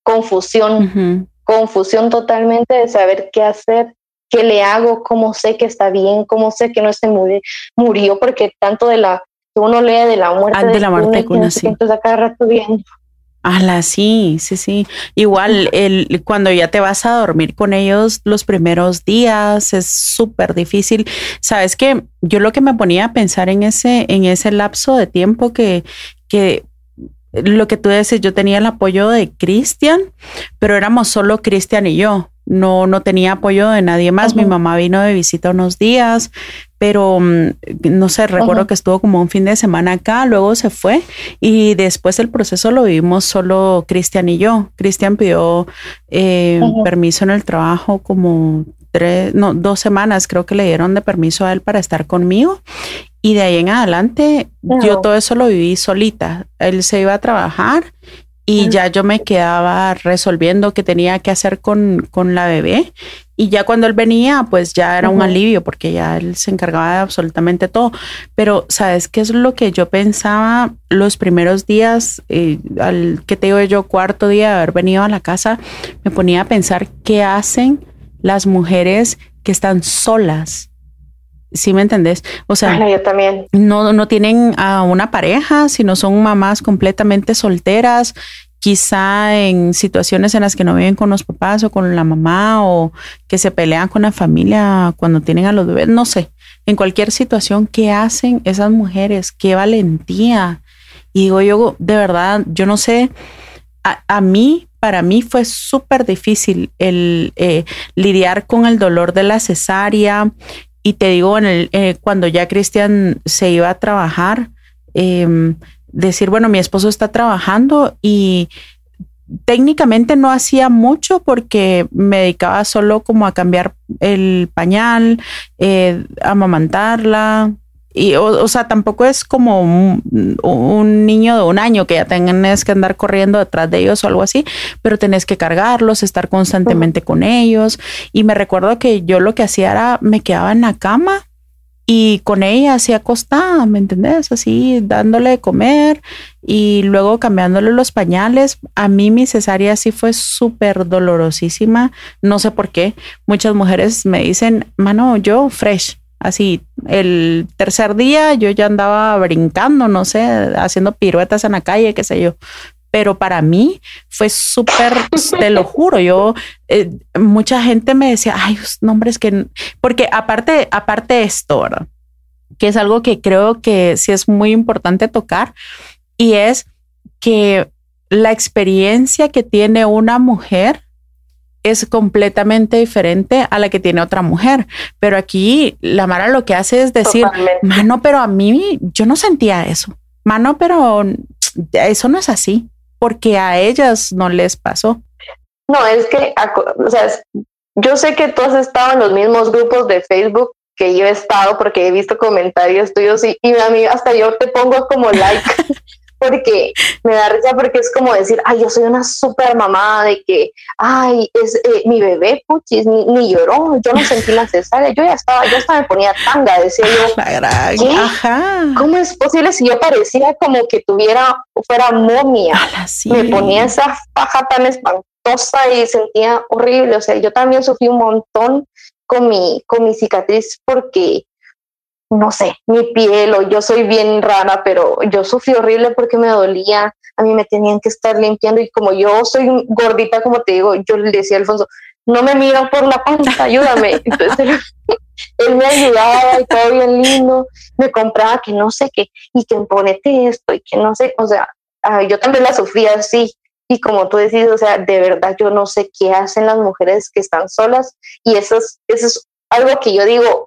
confusión confusión totalmente de saber qué hacer, qué le hago, cómo sé que está bien, cómo sé que no se murió, murió porque tanto de la uno lee de la muerte ah, de, la muerte con así. Entonces cada rato viendo. Ala, sí, sí, sí. Igual el, cuando ya te vas a dormir con ellos los primeros días es súper difícil. Sabes que yo lo que me ponía a pensar en ese, en ese lapso de tiempo que, que lo que tú dices, yo tenía el apoyo de Cristian, pero éramos solo Cristian y yo. No, no tenía apoyo de nadie más. Mi mamá vino de visita unos días, pero mm, no sé, recuerdo que estuvo como un fin de semana acá, luego se fue y después el proceso lo vivimos solo Cristian y yo. Cristian pidió eh, permiso en el trabajo como tres, no, dos semanas creo que le dieron de permiso a él para estar conmigo y de ahí en adelante, yo todo eso lo viví solita. Él se iba a trabajar y ya yo me quedaba resolviendo qué tenía que hacer con, con, la bebé. Y ya cuando él venía, pues ya era un alivio porque ya él se encargaba de absolutamente todo. Pero, ¿sabes qué es lo que yo pensaba los primeros días, eh, al que te digo yo, cuarto día de haber venido a la casa, me ponía a pensar qué hacen las mujeres que están solas ¿Sí me entendés? O sea, también. No, no tienen a una pareja, sino son mamás completamente solteras quizá en situaciones en las que no viven con los papás o con la mamá o que se pelean con la familia cuando tienen a los bebés, no sé, en cualquier situación, ¿qué hacen esas mujeres? ¿Qué valentía? Y digo yo, de verdad, yo no sé, a, mí, para mí fue súper difícil el eh, lidiar con el dolor de la cesárea. Y te digo, en el, eh, cuando ya Cristian se iba a trabajar, eh, decir, bueno, mi esposo está trabajando y técnicamente no hacía mucho porque me dedicaba solo como a cambiar el pañal, eh, amamantarla. Y, o, sea, tampoco es como un, niño de un año que ya tenés que andar corriendo detrás de ellos o algo así, pero tenés que cargarlos, estar constantemente con ellos. Y me recuerdo que yo lo que hacía era, me quedaba en la cama y con ella así acostada, ¿me entendés? Así dándole de comer y luego cambiándole los pañales. A mí mi cesárea sí fue súper dolorosísima, no sé por qué. Muchas mujeres me dicen, mano, yo fresh. Así, el tercer día yo ya andaba brincando, no sé, haciendo piruetas en la calle, qué sé yo pero para mí fue súper, te lo juro, yo, eh, mucha gente me decía, ay, nombres que, porque aparte, aparte esto, ¿verdad? Que es algo que creo que sí es muy importante tocar y es que la experiencia que tiene una mujer es completamente diferente a la que tiene otra mujer. Pero aquí la Mara lo que hace es decir, mano, pero a mí yo no sentía eso. Mano, pero eso no es así porque a ellas no les pasó. No, es que, o sea, yo sé que tú has estado en los mismos grupos de Facebook que yo he estado porque he visto comentarios tuyos y, y a mí hasta yo te pongo como like porque me da risa porque es como decir, ay, yo soy una super mamá de que, ay, es eh, mi bebé, puchis, ni, lloró, yo no sentí la cesárea, yo ya estaba, yo hasta me ponía tanga, decía yo, ¿cómo es posible si yo parecía como que tuviera, fuera momia? Me ponía esa faja tan espantosa y sentía horrible, o sea, yo también sufrí un montón con mi, con mi cicatriz porque no sé, mi piel o yo soy bien rara, pero yo sufrí horrible porque me dolía, a mí me tenían que estar limpiando y como yo soy gordita, como te digo, yo le decía a Alfonso, no me miran por la panza, ayúdame. Entonces él, me ayudaba y todo bien lindo, me compraba que no sé qué y que ponete esto y que no sé, o sea, yo también la sufría así. Y como tú decís, o sea, de verdad yo no sé qué hacen las mujeres que están solas y eso es, eso es algo que yo digo,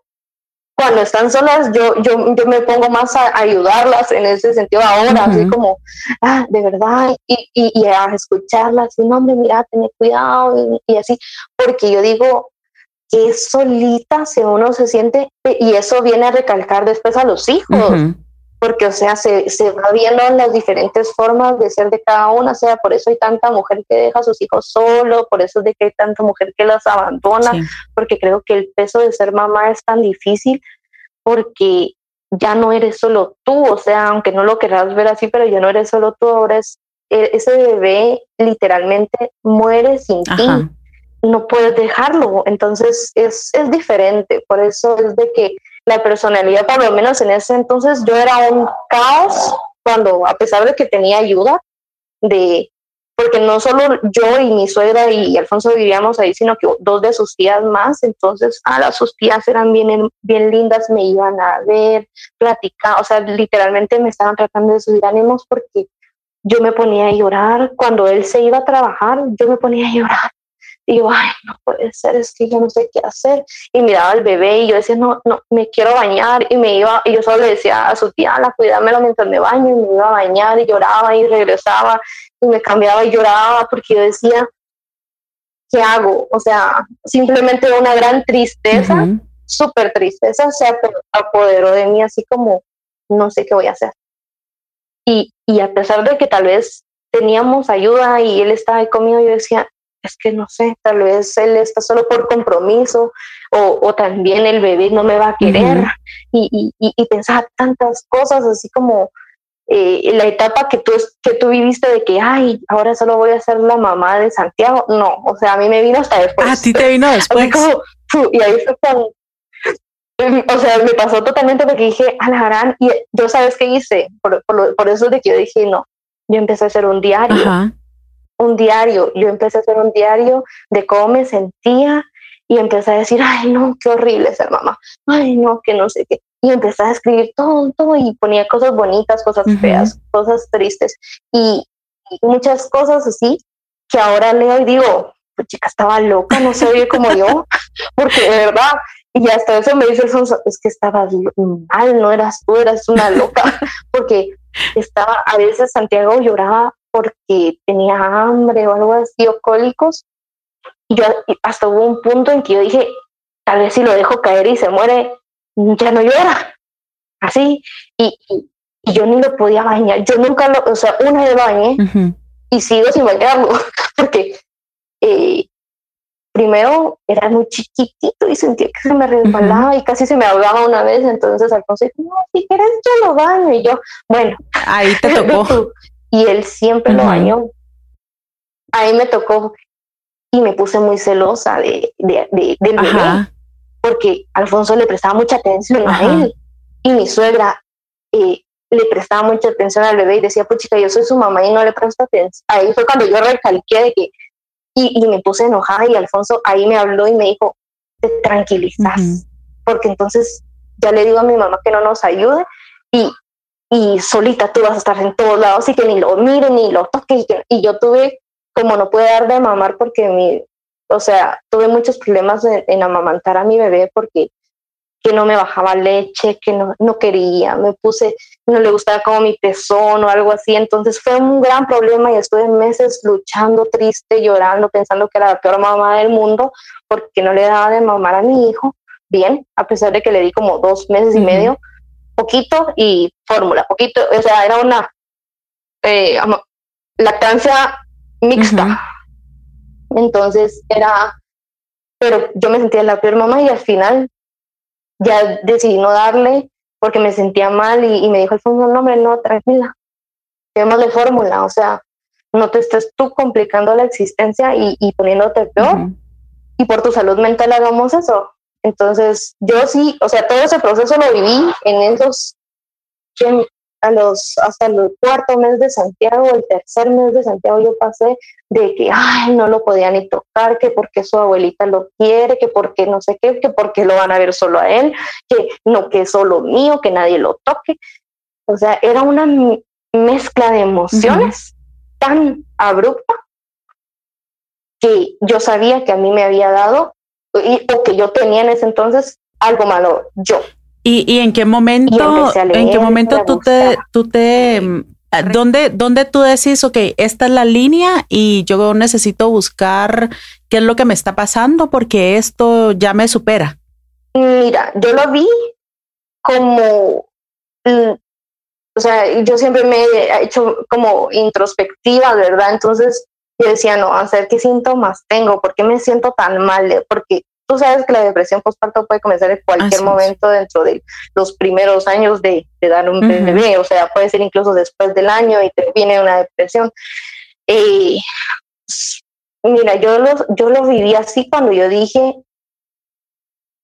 cuando están solas, yo, yo, yo me pongo más a, ayudarlas en ese sentido ahora, así como, ah, de verdad, y, y, a escucharlas, y no, hombre, mira, ten cuidado, y, así, porque yo digo, que solita si uno se siente, y eso viene a recalcar después a los hijos, porque, o sea, se, se, va viendo las diferentes formas de ser de cada una, o sea, por eso hay tanta mujer que deja a sus hijos solo, por eso es de que hay tanta mujer que las abandona, porque creo que el peso de ser mamá es tan difícil, porque ya no eres solo tú, o sea, aunque no lo querrás ver así, pero ya no eres solo tú, ahora es, e, ese bebé literalmente muere sin ti, no puedes dejarlo, entonces es, es diferente, por eso es de que la personalidad, por lo menos en ese entonces, yo era un caos cuando, a pesar de que tenía ayuda, de, porque no solo yo y mi suegra y Alfonso vivíamos ahí, sino que dos de sus tías más, entonces a las sus tías eran bien, bien lindas, me iban a ver, platicar, o sea, literalmente me estaban tratando de subir ánimos porque yo me ponía a llorar, cuando él se iba a trabajar, yo me ponía a llorar y yo, ay, no puede ser, es que yo no sé qué hacer. Y miraba al bebé y yo decía, no, no, me quiero bañar. Y me iba, y yo solo le decía a su tía, la cuídamelo mientras me baño. Y me iba a bañar y lloraba y regresaba y me cambiaba y lloraba porque yo decía, ¿qué hago? O sea, simplemente una gran tristeza, súper tristeza, se apoderó de mí así como, no sé qué voy a hacer. Y, y a pesar de que tal vez teníamos ayuda y él estaba ahí conmigo, yo decía, es que no sé, tal vez él está solo por compromiso o, o también el bebé no me va a querer y, y, y, pensaba tantas cosas así como eh, la etapa que tú, que tú viviste de que, ay, ahora solo voy a ser la mamá de Santiago. No, o sea, a mí me vino hasta después. A ti te vino después. y ahí fue cuando, o sea, me pasó totalmente porque dije, Alharán, y yo sabes qué hice, por, por, por, eso de que yo dije, no, yo empecé a hacer un diario un diario. Yo empecé a hacer un diario de cómo me sentía y empecé a decir, ay, no, qué horrible ser mamá. Ay, no, que no sé qué. Y empecé a escribir todo, todo y ponía cosas bonitas, cosas feas, cosas tristes y, muchas cosas así que ahora leo y digo, pues chica, estaba loca, no se oye como yo, porque de verdad, y hasta eso me dice Alfonso, es que estabas mal, no eras tú, eras una loca, porque estaba, a veces Santiago lloraba porque tenía hambre o algo así, o cólicos. Y yo hasta hubo un punto en que yo dije, tal vez si lo dejo caer y se muere, ya no llora. Así. Y, y, yo ni lo podía bañar. Yo nunca lo, o sea, una vez bañé y sigo sin bañarlo, porque eh, primero era muy chiquitito y sentía que se me resbalaba y casi se me ahogaba una vez. Entonces Alfonso dijo, no, si quieres yo lo baño. Y yo, bueno, ahí te tocó y él siempre lo bañó. Ahí me tocó y me puse muy celosa de, de, de del bebé, porque Alfonso le prestaba mucha atención a él y mi suegra eh, le prestaba mucha atención al bebé y decía, pues chica, yo soy su mamá y no le presto atención. Ahí fue cuando yo recalqué de que, y, y me puse enojada y Alfonso ahí me habló y me dijo, te tranquilizas, porque entonces ya le digo a mi mamá que no nos ayude y, y solita tú vas a estar en todos lados y que ni lo mire ni lo toque. Y, yo tuve, como no pude dar de mamar porque mi, o sea, tuve muchos problemas en, amamantar a mi bebé porque que no me bajaba leche, que no, no quería, me puse, no le gustaba como mi pezón o algo así. Entonces fue un gran problema y estuve meses luchando, triste, llorando, pensando que era la peor mamá del mundo porque no le daba de mamar a mi hijo bien, a pesar de que le di como dos meses y medio poquito y fórmula, poquito, o sea, era una eh, lactancia mixta. Entonces era, pero yo me sentía la peor mamá y al final ya decidí no darle porque me sentía mal y, me dijo el fondo, no, hombre, no, tranquila, de fórmula, o sea, no te estés tú complicando la existencia y, y poniéndote peor. Y por tu salud mental hagamos eso. Entonces, yo sí, o sea, todo ese proceso lo viví en esos, a los, hasta el cuarto mes de Santiago, el tercer mes de Santiago, yo pasé de que, ay, no lo podía ni tocar, que porque su abuelita lo quiere, que porque no sé qué, que porque lo van a ver solo a él, que no, que es solo mío, que nadie lo toque. O sea, era una mezcla de emociones tan abrupta que yo sabía que a mí me había dado o que yo tenía en ese entonces algo malo yo. ¿Y, y en qué momento, en qué momento tú te, tú te, ¿dónde, dónde tú decís, ok, esta es la línea y yo necesito buscar qué es lo que me está pasando porque esto ya me supera? Mira, yo lo vi como, mm, o sea, yo siempre me he hecho como introspectiva, ¿verdad? Entonces yo decía, no, a ver qué síntomas tengo, por qué me siento tan mal, porque tú sabes que la depresión postparto puede comenzar en cualquier momento dentro de los primeros años de, dar un bebé, o sea, puede ser incluso después del año y te viene una depresión. Eh, mira, yo lo, yo lo viví así cuando yo dije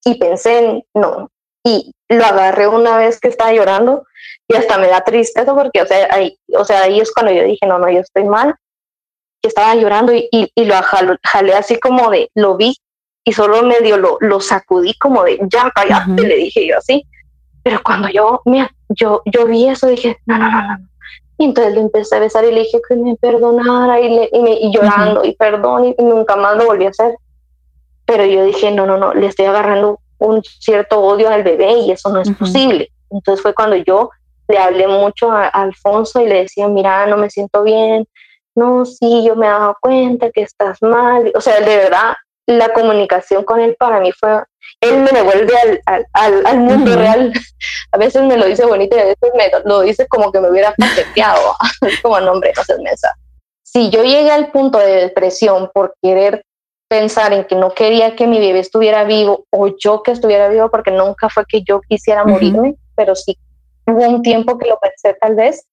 y pensé en, no, y lo agarré una vez que estaba llorando y hasta me da tristeza porque, o sea, ahí, o sea, ahí es cuando yo dije, no, no, yo estoy mal estaba llorando y, y, lo jalé así como de, lo vi y solo medio lo, lo sacudí como de, ya cállate, le dije yo así. Pero cuando yo, mira, yo, yo vi eso, dije, no, no, no, no. Y entonces le empecé a besar y le dije que me perdonara y, le, y, me, y llorando y perdón y nunca más lo volví a hacer. Pero yo dije, no, no, no, le estoy agarrando un cierto odio al bebé y eso no es posible. Entonces fue cuando yo le hablé mucho a, a, Alfonso y le decía, mira, no me siento bien, no, sí, yo me he dado cuenta que estás mal. O sea, de verdad, la comunicación con él para mí fue, él me devuelve al, al, al mundo real. A veces me lo dice bonito y a veces me lo dice como que me hubiera paqueteado. como, nombre, no seas mesa. Si yo llegué al punto de depresión por querer pensar en que no quería que mi bebé estuviera vivo o yo que estuviera vivo, porque nunca fue que yo quisiera morirme, pero sí hubo un tiempo que lo pensé tal vez,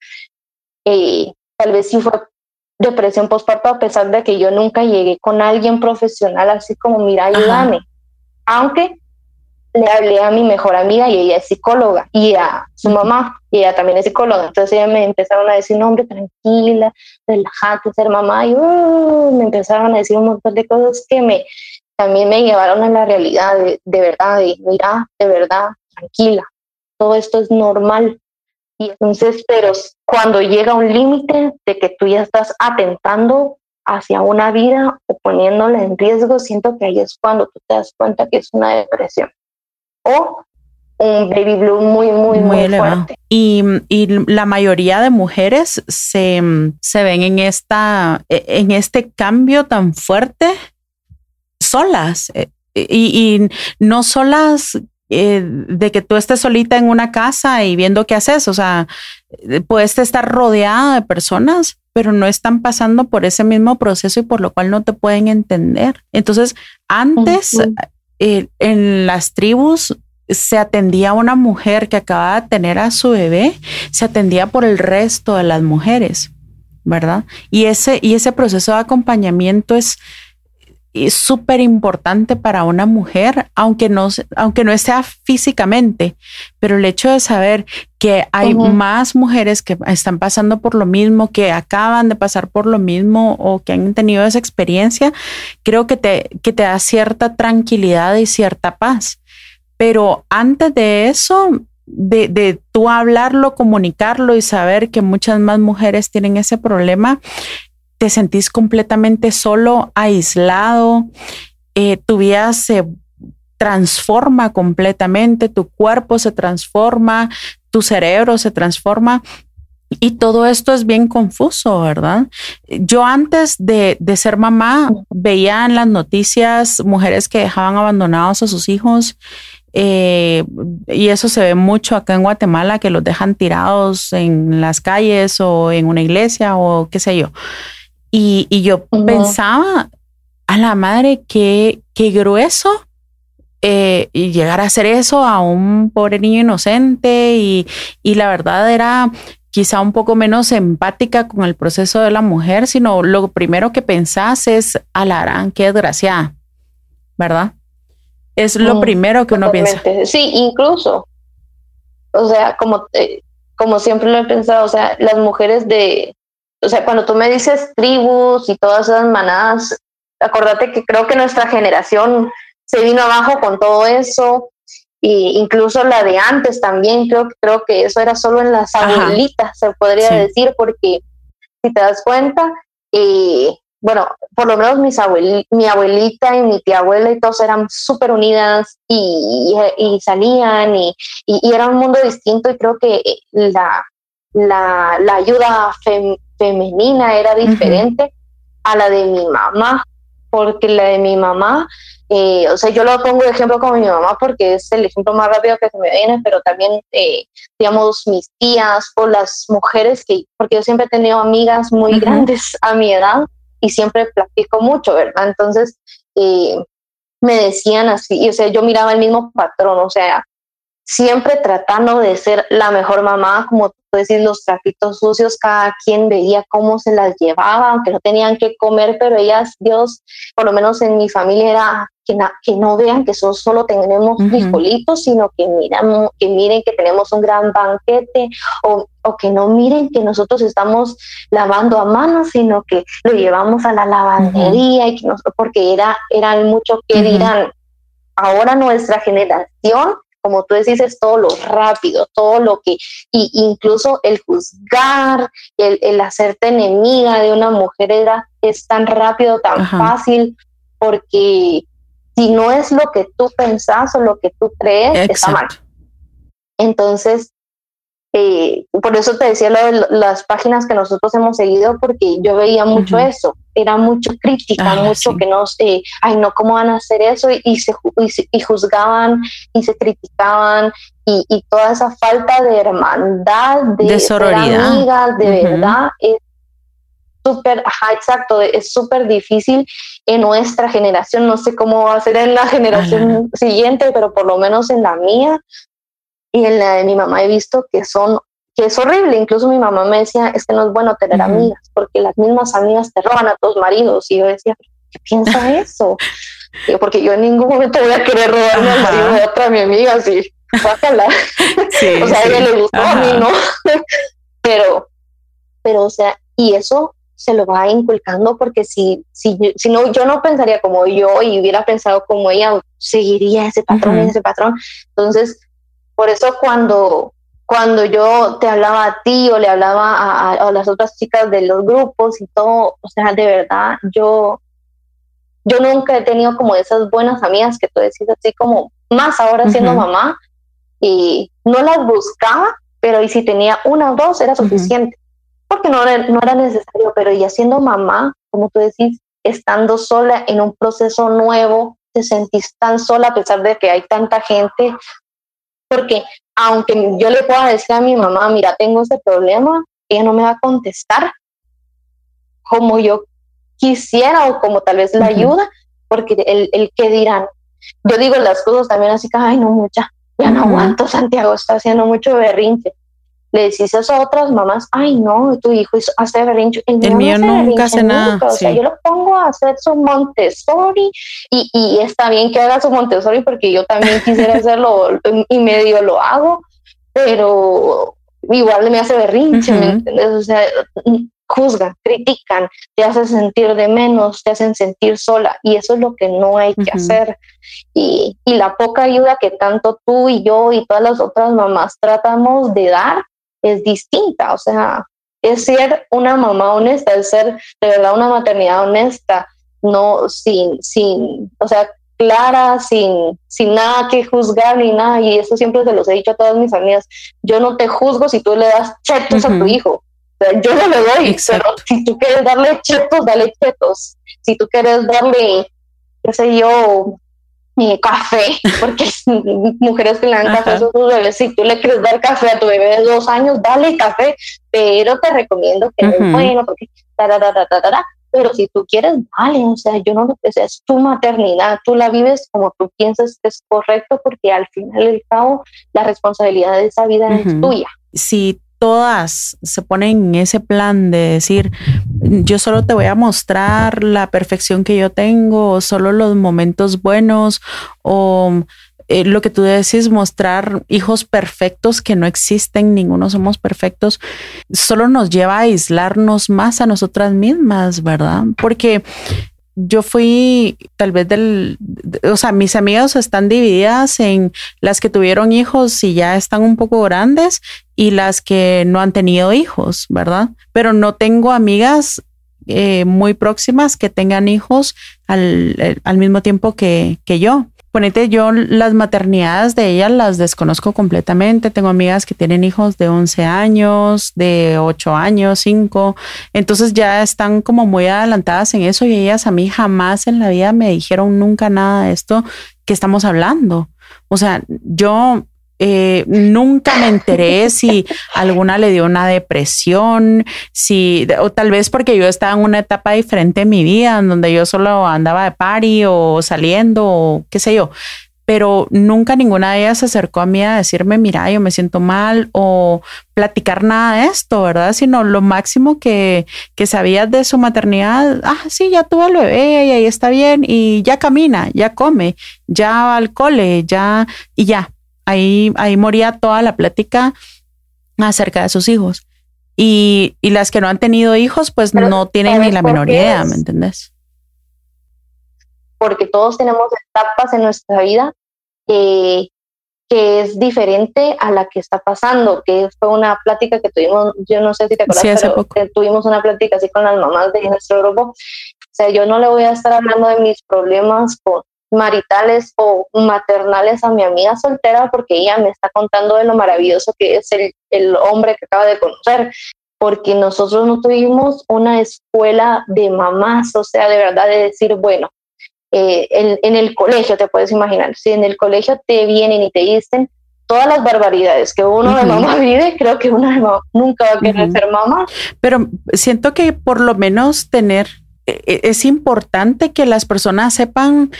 eh, tal vez sí fue depresión postparto a pesar de que yo nunca llegué con alguien profesional así como, mira, ayúdame. Aunque le hablé a mi mejor amiga y ella es psicóloga y a su mamá y ella también es psicóloga. Entonces ella me empezaron a decir, no, hombre, tranquila, relájate, ser mamá. Y uh, me empezaron a decir un montón de cosas que me también me llevaron a la realidad de, de verdad, de mira, de verdad, tranquila, todo esto es normal. Y entonces, pero cuando llega un límite de que tú ya estás atentando hacia una vida o poniéndola en riesgo, siento que ahí es cuando tú te das cuenta que es una depresión o un baby blue muy, muy, muy, elevado. Fuerte. Y, y, la mayoría de mujeres se, se ven en, esta, e, en este cambio tan fuerte solas. Eh, y, y no solas eh, de que tú estés solita en una casa y viendo qué haces. O sea, puedes estar rodeada de personas, pero no están pasando por ese mismo proceso y por lo cual no te pueden entender. Entonces, antes eh, en las tribus se atendía a una mujer que acababa de tener a su bebé, se atendía por el resto de las mujeres, ¿verdad? Y ese, y ese proceso de acompañamiento es es súper importante para una mujer, aunque no, aunque no sea físicamente, pero el hecho de saber que hay más mujeres que están pasando por lo mismo, que acaban de pasar por lo mismo o que han tenido esa experiencia, creo que te, que te da cierta tranquilidad y cierta paz. Pero antes de eso, de, de tú hablarlo, comunicarlo y saber que muchas más mujeres tienen ese problema, te sentís completamente solo, aislado, eh, tu vida se transforma completamente, tu cuerpo se transforma, tu cerebro se transforma. Y todo esto es bien confuso, ¿verdad? Yo antes de, ser mamá veía en las noticias mujeres que dejaban abandonados a sus hijos eh, y eso se ve mucho acá en Guatemala, que los dejan tirados en las calles o en una iglesia o qué sé yo. Y, yo pensaba, a la madre, qué, qué grueso eh, y llegar a hacer eso a un pobre niño inocente y, y, la verdad era quizá un poco menos empática con el proceso de la mujer, sino lo primero que pensás es, alarán, qué desgraciada, ¿verdad? Es lo primero que uno piensa. Sí, incluso, o sea, como, eh, como siempre lo he pensado, o sea, las mujeres de, o sea, cuando tú me dices tribus y todas esas manadas, acordate que creo que nuestra generación se vino abajo con todo eso, e incluso la de antes también, creo, creo que eso era solo en las abuelitas, se podría decir, porque si te das cuenta, eh, bueno, por lo menos mis mi abuelita y mi tía abuela y todos eran súper unidas y, y, salían y, y, era un mundo distinto y creo que la, la, la ayuda fem, femenina era diferente a la de mi mamá, porque la de mi mamá, eh, o sea, yo lo pongo de ejemplo como mi mamá porque es el ejemplo más rápido que se me viene, pero también, eh, digamos, mis tías o las mujeres que, porque yo siempre he tenido amigas muy grandes a mi edad y siempre platico mucho, ¿verdad? Entonces, eh, me decían así, o sea, yo miraba el mismo patrón, o sea, siempre tratando de ser la mejor mamá, como tú decís, los trapitos sucios, cada quien veía cómo se las llevaba, aunque no tenían que comer, pero ellas, Dios, por lo menos en mi familia era que, que no vean que solo tenemos frijolitos, sino que, miran, que miren que tenemos un gran banquete o, o, que no miren que nosotros estamos lavando a mano, sino que lo llevamos a la lavandería y que nos, porque era, eran mucho que dirán. Ahora nuestra generación como tú decís, es todo lo rápido, todo lo que, y incluso el juzgar, el, el hacerte enemiga de una mujer era, es tan rápido, tan fácil, porque si no es lo que tú pensás o lo que tú crees, está mal. Entonces, eh, por eso te decía lo de las páginas que nosotros hemos seguido, porque yo veía mucho eso, era mucho crítica, ah, mucho que no, eh, ay, no, ¿cómo van a hacer eso? Y, se, y, juzgaban y se criticaban y, y, toda esa falta de hermandad, de, de sororidad. amigas, de verdad, es súper, ajá, exacto, es súper difícil en nuestra generación, no sé cómo va a ser en la generación siguiente, pero por lo menos en la mía, y en la de mi mamá he visto que son que es horrible. Incluso mi mamá me decía, es que no es bueno tener amigas, porque las mismas amigas te roban a tus maridos. Y yo decía, ¿qué piensa eso? porque yo en ningún momento voy a querer robarme al marido de otra mi amiga, así, bájala. o sea, a ella le gustó a mí, ¿no? pero, pero, o sea, y eso se lo va inculcando porque si, si, si no, yo no pensaría como yo y hubiera pensado como ella, seguiría ese patrón ese patrón. Entonces, por eso cuando, cuando yo te hablaba a ti o le hablaba a, a, las otras chicas de los grupos y todo, o sea, de verdad, yo, yo nunca he tenido como esas buenas amigas que tú decís así como, más ahora siendo mamá, y no las buscaba, pero y si tenía una o dos era suficiente porque no era, no era necesario, pero ya siendo mamá, como tú decís, estando sola en un proceso nuevo, te sentís tan sola a pesar de que hay tanta gente, porque aunque yo le pueda decir a mi mamá, mira, tengo este problema, ella no me va a contestar como yo quisiera o como tal vez la ayuda, porque el, el que dirán, yo digo las cosas también así que, ay, no, mucha, ya no aguanto, Santiago está haciendo mucho berrinche le decís a otras mamás, ay no, tu hijo hace berrinche. El, mío, nunca hace nada. O sea, yo lo pongo a hacer su Montessori y, y, está bien que haga su Montessori porque yo también quisiera hacerlo y medio lo hago, pero igual me hace berrinche, ¿me entiendes? O sea, juzgan, critican, te hacen sentir de menos, te hacen sentir sola y eso es lo que no hay que hacer. Y, y, la poca ayuda que tanto tú y yo y todas las otras mamás tratamos de dar, es distinta, o sea, es ser una mamá honesta, es ser de verdad una maternidad honesta, no sin, sin, o sea, clara, sin, sin nada que juzgar ni nada, y eso siempre se los he dicho a todas mis amigas, yo no te juzgo si tú le das chetos a tu hijo, o sea, yo no le doy, pero si tú quieres darle chetos, dale chetos, si tú quieres darle, qué sé yo, café, porque mujeres que le dan café a sus bebés, si tú le quieres dar café a tu bebé de dos años, dale café, pero te recomiendo que es bueno, porque pero si tú quieres, dale, o sea, yo no lo es tu maternidad, tú la vives como tú piensas que es correcto, porque al final del cabo la responsabilidad de esa vida es tuya. Si todas se ponen en ese plan de decir, yo solo te voy a mostrar la perfección que yo tengo, o solo los momentos buenos, o eh, lo que tú decís, mostrar hijos perfectos que no existen, ninguno somos perfectos, solo nos lleva a aislarnos más a nosotras mismas, ¿verdad? Porque yo fui tal vez del, o sea, mis amigas están divididas en las que tuvieron hijos y ya están un poco grandes y las que no han tenido hijos, ¿verdad? Pero no tengo amigas eh, muy próximas que tengan hijos al, eh, al mismo tiempo que, que yo. Ponete, yo las maternidades de ellas las desconozco completamente. Tengo amigas que tienen hijos de 11 años, de 8 años, 5. Entonces ya están como muy adelantadas en eso y ellas a mí jamás en la vida me dijeron nunca nada de esto que estamos hablando. O sea, yo eh, nunca me enteré si alguna le dio una depresión, si, o tal vez porque yo estaba en una etapa diferente en mi vida, en donde yo solo andaba de party o saliendo o qué sé yo. Pero nunca ninguna de ellas se acercó a mí a decirme, mira, yo me siento mal o platicar nada de esto, ¿verdad? Sino lo máximo que, que sabías de su maternidad, ah, sí, ya tuvo el bebé y ahí está bien y ya camina, ya come, ya va al cole, ya y ya, ahí, ahí moría toda la plática acerca de sus hijos. Y, y las que no han tenido hijos, pues no tienen ni la menor idea, ¿me entendés? Porque todos tenemos etapas en nuestra vida que, que es diferente a la que está pasando, que fue una plática que tuvimos, yo no sé si te acuerdas, pero tuvimos una plática así con las mamás de nuestro grupo. O sea, yo no le voy a estar hablando de mis problemas con, maritales o maternales a mi amiga soltera porque ella me está contando de lo maravilloso que es el, el hombre que acaba de conocer, porque nosotros no tuvimos una escuela de mamás, o sea, de verdad de decir, bueno, eh, en, en, el colegio te puedes imaginar, si en el colegio te vienen y te dicen todas las barbaridades que uno de mamá vive, creo que una de mamá nunca va a querer ser mamá. Pero siento que por lo menos tener, e, e, es importante que las personas sepan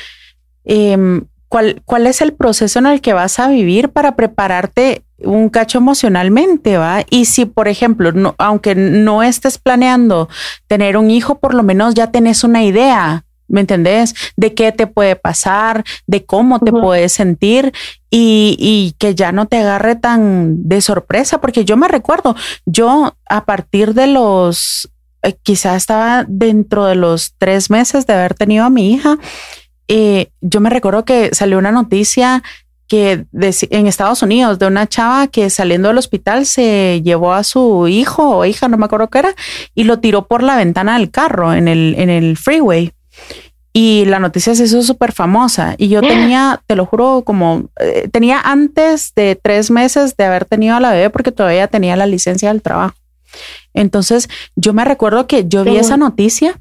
Em, ¿cuál, ¿cuál es el proceso en el que vas a vivir para prepararte un cacho emocionalmente, ¿va? Y si, por ejemplo, aunque no estés planeando tener un hijo, por lo menos ya tenés una idea ¿me entendés? De qué te puede pasar, de cómo te puedes sentir y, y, que ya no te agarre tan de sorpresa, porque yo me recuerdo, yo a partir de los, eh, quizás estaba dentro de los tres meses de haber tenido a mi hija, eh, yo me recuerdo que salió una noticia que en Estados Unidos de una chava que saliendo del hospital se llevó a su hijo o hija, no me acuerdo qué era, y lo tiró por la ventana del carro en el, en el freeway. Y la noticia se hizo súper famosa. Y yo tenía, te lo juro, como eh, tenía antes de tres meses de haber tenido a la bebé porque todavía tenía la licencia del trabajo. Entonces yo me recuerdo que yo vi esa noticia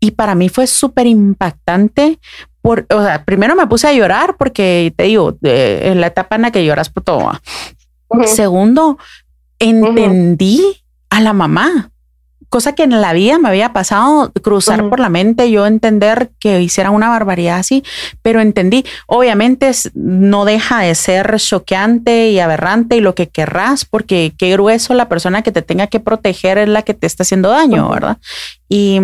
y para mí fue súper impactante. Por, o sea, primero me puse a llorar porque te digo, en la etapa en la que lloras por todo. Segundo, entendí a la mamá cosa que en la vida me había pasado cruzar por la mente, yo entender que hiciera una barbaridad así, pero entendí, obviamente no deja de ser choqueante y aberrante y lo que querrás, porque qué grueso la persona que te tenga que proteger es la que te está haciendo daño, ¿verdad? Y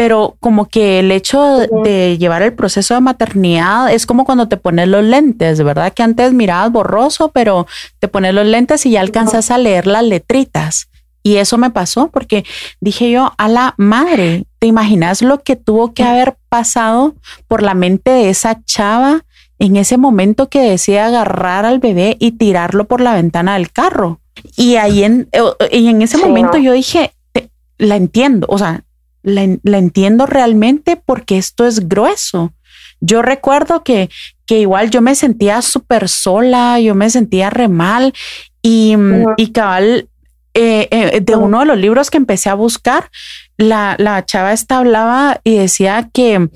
pero como que el hecho de llevar el proceso de maternidad es como cuando te pones los lentes, ¿verdad? Que antes mirabas borroso, pero te pones los lentes y ya alcanzas a leer las letritas. Y eso me pasó porque dije yo, a la madre, ¿te imaginas lo que tuvo que haber pasado por la mente de esa chava en ese momento que decía agarrar al bebé y tirarlo por la ventana del carro? Y ahí en, eh, y en ese momento yo dije, la entiendo, o sea, la, entiendo realmente porque esto es grueso. Yo recuerdo que, que igual yo me sentía súper sola, yo me sentía re mal y, y cabal eh, eh, de uno de los libros que empecé a buscar, la, la chava esta hablaba y decía que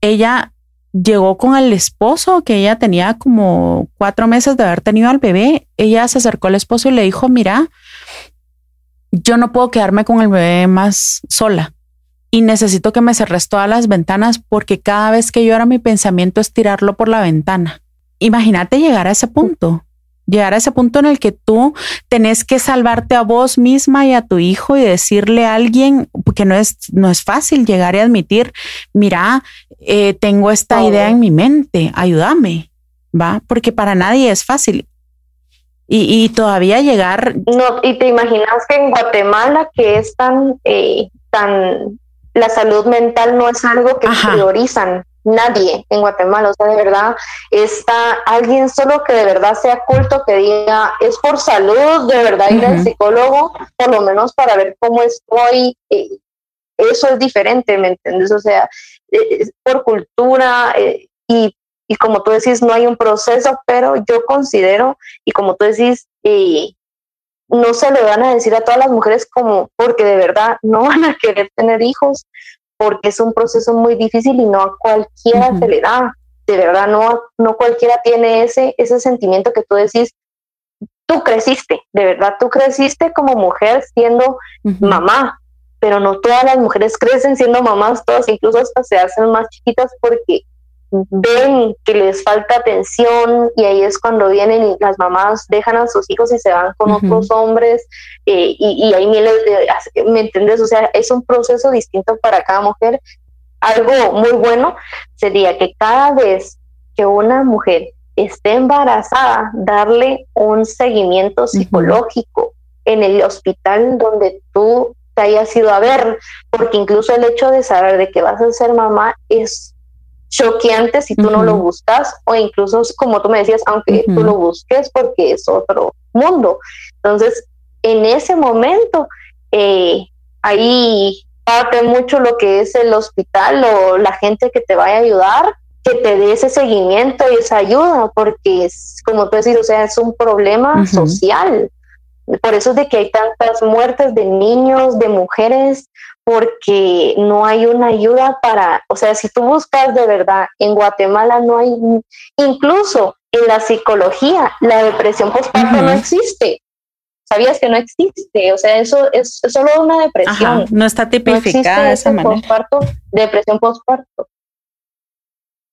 ella llegó con el esposo, que ella tenía como cuatro meses de haber tenido al bebé. Ella se acercó al esposo y le dijo, mira, yo no puedo quedarme con el bebé más sola y necesito que me cerres todas las ventanas porque cada vez que llora mi pensamiento es tirarlo por la ventana. Imagínate llegar a ese punto llegar a ese punto en el que tú tenés que salvarte a vos misma y a tu hijo y decirle a alguien, porque no es, no es fácil llegar y admitir, mira, eh, tengo esta idea en mi mente, ayúdame, ¿va? Porque para nadie es fácil. Y, todavía llegar... No, y te imaginas que en Guatemala, que es tan, eh, tan, la salud mental no es algo que priorizan nadie en Guatemala, o sea, de verdad está alguien solo que de verdad sea culto, que diga, es por salud, de verdad ir al psicólogo, por lo menos para ver cómo estoy, eh, eso es diferente, ¿me entiendes? O sea, eh, por cultura eh, y, y, como tú decís, no hay un proceso, pero yo considero, y como tú decís, no se le van a decir a todas las mujeres como porque de verdad no van a querer tener hijos, porque es un proceso muy difícil y no a cualquiera se le da. De verdad, no, no cualquiera tiene ese, ese sentimiento que tú decís, tú creciste, de verdad, tú creciste como mujer siendo mamá, pero no todas las mujeres crecen siendo mamás, todas incluso hasta se hacen más chiquitas porque ven que les falta atención y ahí es cuando vienen y las mamás dejan a sus hijos y se van con otros hombres eh, y, y, hay miles de, ¿me entiendes? O sea, es un proceso distinto para cada mujer. Algo muy bueno sería que cada vez que una mujer esté embarazada, darle un seguimiento psicológico en el hospital donde tú te hayas ido a ver, porque incluso el hecho de saber de que vas a ser mamá es choqueante si tú no lo buscas o incluso como tú me decías, aunque tú lo busques porque es otro mundo. Entonces, en ese momento, eh, ahí parte mucho lo que es el hospital o la gente que te vaya a ayudar, que te dé ese seguimiento y esa ayuda, porque es, como tú decís, o sea, es un problema social. Por eso es de que hay tantas muertes de niños, de mujeres, porque no hay una ayuda para, o sea, si tú buscas de verdad, en Guatemala no hay, incluso en la psicología, la depresión postparto no existe. ¿Sabías que no existe? O sea, eso es, solo una depresión. no está tipificada de esa manera. Postparto, depresión postparto.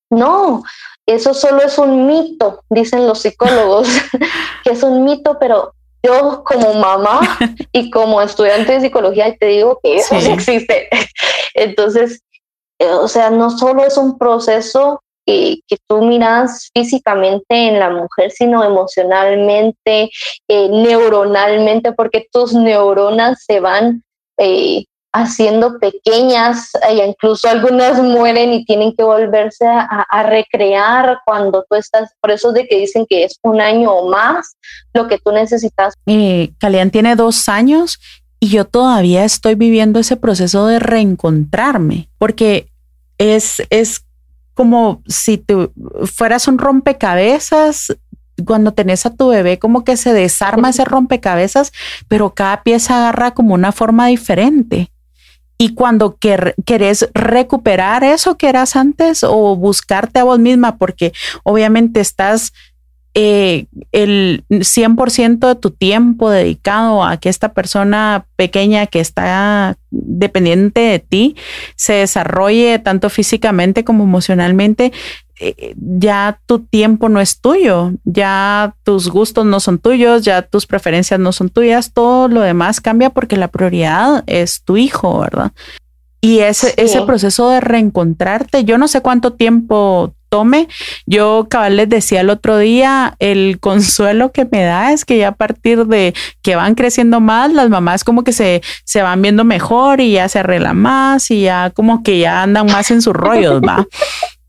No, eso solo es un mito, dicen los psicólogos, que es un mito, pero yo como mamá y como estudiante de psicología te digo que eso existe. Entonces, eh, o sea, no solo es un proceso que, que, tú miras físicamente en la mujer, sino emocionalmente, eh, neuronalmente, porque tus neuronas se van eh, haciendo pequeñas, e incluso algunas mueren y tienen que volverse a, recrear cuando tú estás, por eso de que dicen que es un año o más lo que tú necesitas. Eh, tiene dos años y yo todavía estoy viviendo ese proceso de reencontrarme, porque es, es como si tú fueras un rompecabezas cuando tenés a tu bebé como que se desarma ese rompecabezas, pero cada pieza agarra como una forma diferente. Y cuando querés recuperar eso que eras antes o buscarte a vos misma, porque obviamente estás eh, el 100% de tu tiempo dedicado a que esta persona pequeña que está dependiente de ti se desarrolle tanto físicamente como emocionalmente, eh, ya tu tiempo no es tuyo, ya tus gustos no son tuyos, ya tus preferencias no son tuyas, todo lo demás cambia porque la prioridad es tu hijo, ¿verdad? Y ese, ese proceso de reencontrarte, yo no sé cuánto tiempo tome. Yo cabal les decía el otro día, el consuelo que me da es que ya a partir de que van creciendo más, las mamás como que se, se van viendo mejor y ya se arreglan más y ya como que ya andan más en sus rollos, va.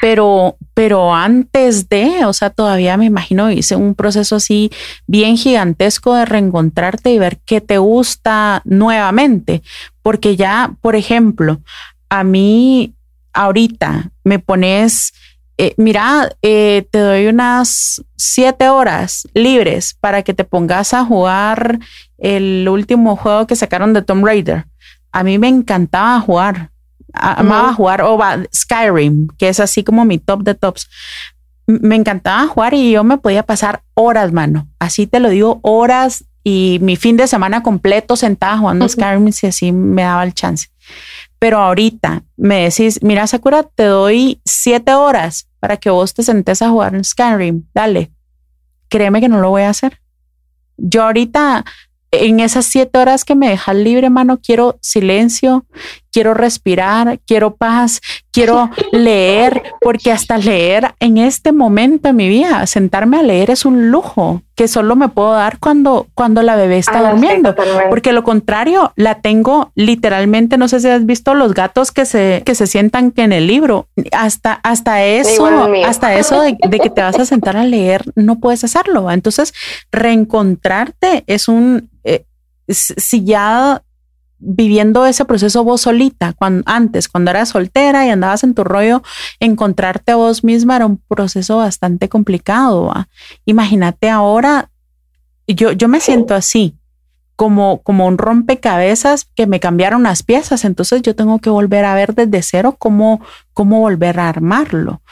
Pero, pero antes de, o sea, todavía me imagino hice un proceso así bien gigantesco de reencontrarte y ver qué te gusta nuevamente. Porque ya, por ejemplo, a mí ahorita me pones, eh, mira, eh, te doy unas siete horas libres para que te pongas a jugar el último juego que sacaron de Tomb Raider. A mí me encantaba jugar amaba jugar, o Skyrim, que es así como mi top de tops. Me encantaba jugar y yo me podía pasar horas, mano. Así te lo digo, horas y mi fin de semana completo sentada jugando Skyrim si así me daba el chance. Pero ahorita me decís, mira, Sakura, te doy siete horas para que vos te sentes a jugar en Skyrim. Dale. Créeme que no lo voy a hacer. Yo ahorita en esas siete horas que me dejas libre, mano, quiero silencio, quiero respirar, quiero paz, quiero leer, porque hasta leer en este momento de mi vida, sentarme a leer es un lujo que solo me puedo dar cuando, cuando la bebé está ah, durmiendo, porque lo contrario, la tengo literalmente, no sé si has visto los gatos que se, que se sientan que en el libro, hasta, hasta eso, hasta eso de, de que te vas a sentar a leer, no puedes hacerlo. Entonces, reencontrarte es un, eh, si ya viviendo ese proceso vos solita, cuando, antes, cuando eras soltera y andabas en tu rollo, encontrarte a vos misma era un proceso bastante complicado. Imagínate ahora, yo, yo me siento así, como, como un rompecabezas que me cambiaron las piezas, entonces yo tengo que volver a ver desde cero cómo, cómo volver a armarlo.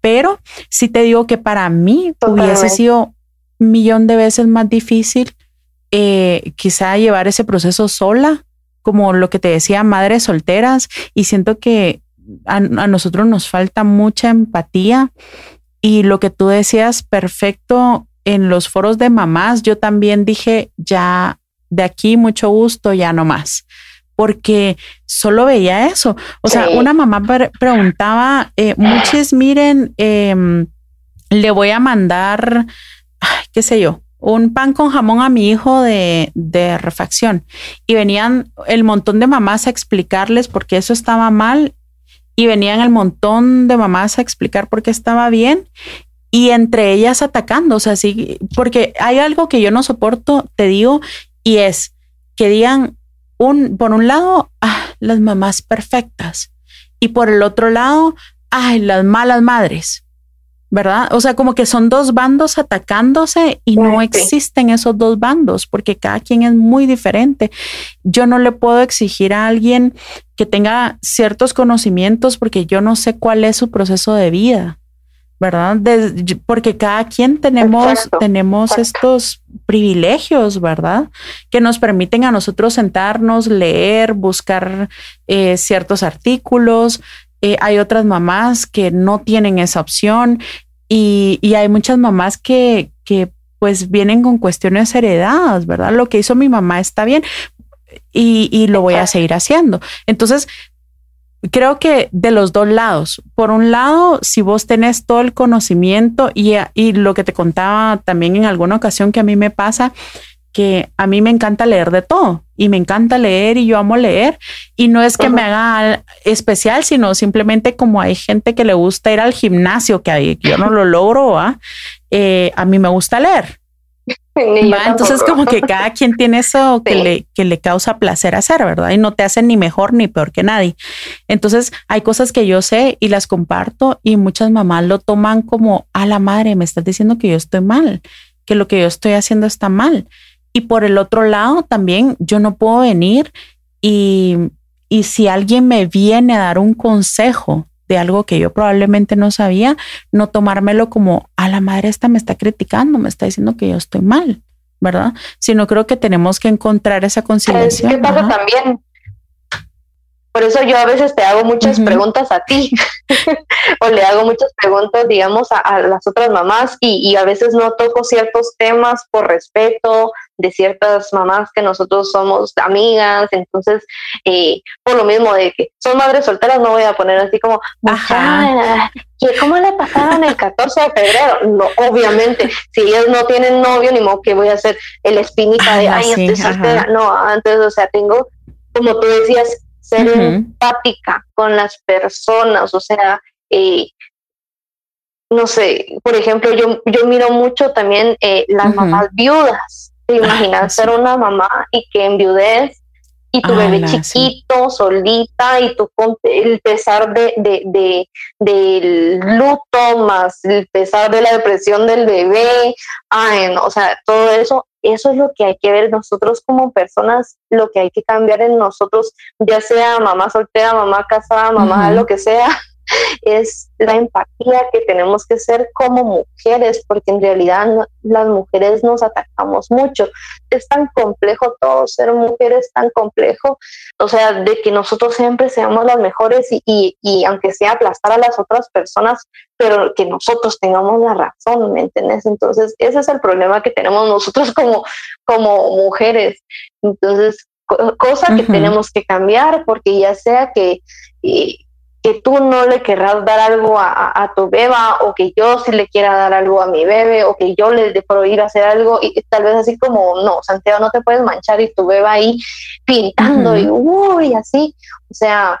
Pero si te digo que para mí hubiese sido un millón de veces más difícil eh, quizá llevar ese proceso sola, como lo que te decía, madres solteras, y siento que a, nosotros nos falta mucha empatía y lo que tú decías, perfecto, en los foros de mamás, yo también dije, ya de aquí mucho gusto, ya no más porque solo veía eso. O sea, una mamá preguntaba, eh, muchos miren, em, le voy a mandar, qué sé yo, un pan con jamón a mi hijo de, de, refacción. Y venían el montón de mamás a explicarles por qué eso estaba mal. Y venían el montón de mamás a explicar por qué estaba bien. Y entre ellas atacando, o sea, sí, porque hay algo que yo no soporto, te digo, y es que digan un, por un lado, ah, las mamás perfectas y por el otro lado, ay, las malas madres. ¿Verdad? O sea, como que son dos bandos atacándose y no existen esos dos bandos porque cada quien es muy diferente. Yo no le puedo exigir a alguien que tenga ciertos conocimientos porque yo no sé cuál es su proceso de vida, ¿verdad? porque cada quien tenemos, tenemos estos privilegios, ¿verdad? Que nos permiten a nosotros sentarnos, leer, buscar eh, ciertos artículos, eh, hay otras mamás que no tienen esa opción y, hay muchas mamás que, que pues vienen con cuestiones heredadas, ¿verdad? Lo que hizo mi mamá está bien y, y lo voy a seguir haciendo. Entonces, creo que de los dos lados. Por un lado, si vos tenés todo el conocimiento y, y lo que te contaba también en alguna ocasión que a mí me pasa, que a mí me encanta leer de todo y me encanta leer y yo amo leer y no es que me haga especial, sino simplemente como hay gente que le gusta ir al gimnasio, que yo no lo logro, eh, a mí me gusta leer. Entonces como que cada quien tiene eso que, le, que le causa placer hacer, ¿verdad? Y no te hacen ni mejor ni peor que nadie. Entonces hay cosas que yo sé y las comparto y muchas mamás lo toman como a la madre, me estás diciendo que yo estoy mal, que lo que yo estoy haciendo está mal. Y por el otro lado, también yo no puedo venir y, y si alguien me viene a dar un consejo de algo que yo probablemente no sabía, no tomármelo como a la madre esta me está criticando, me está diciendo que yo estoy mal, ¿verdad? Sino creo que tenemos que encontrar esa conciliación. ¿Qué pasa también? Por eso yo a veces te hago muchas preguntas a ti o le hago muchas preguntas, digamos, a, las otras mamás y, a veces no toco ciertos temas por respeto de ciertas mamás que nosotros somos amigas. Entonces, eh, por lo mismo de que son madres solteras, no voy a poner así como, ¿cómo le pasaron el 14 de febrero? No, obviamente, si ellas no tienen novio, ni modo que voy a hacer el espinita de, ay, estoy soltera. No, antes, o sea, tengo, como tú decías, ser empática con las personas, o sea, eh, no sé, por ejemplo, yo, yo miro mucho también eh, las mamás viudas. ¿Te imaginas ser una mamá y que enviudez y tu bebé chiquito, solita, y tu el pesar de, de, del luto, más el pesar de la depresión del bebé, ay, o sea, todo eso eso es lo que hay que ver nosotros como personas, lo que hay que cambiar en nosotros, ya sea mamá soltera, mamá casada, mamá, lo que sea, es la empatía que tenemos que ser como mujeres, porque en realidad las mujeres nos atacamos mucho. Es tan complejo todo, ser mujeres es tan complejo, o sea, de que nosotros siempre seamos las mejores y, y, aunque sea aplastar a las otras personas, pero que nosotros tengamos la razón, ¿me entiendes? Entonces, ese es el problema que tenemos nosotros como, como mujeres. Entonces, cosa que tenemos que cambiar, porque ya sea que... Eh, que tú no le querrás dar algo a, tu beba o que yo sí le quiera dar algo a mi bebé o que yo le de prohibir hacer algo y tal vez así como no, Santiago no te puedes manchar y tu beba ahí pintando y uy, así, o sea,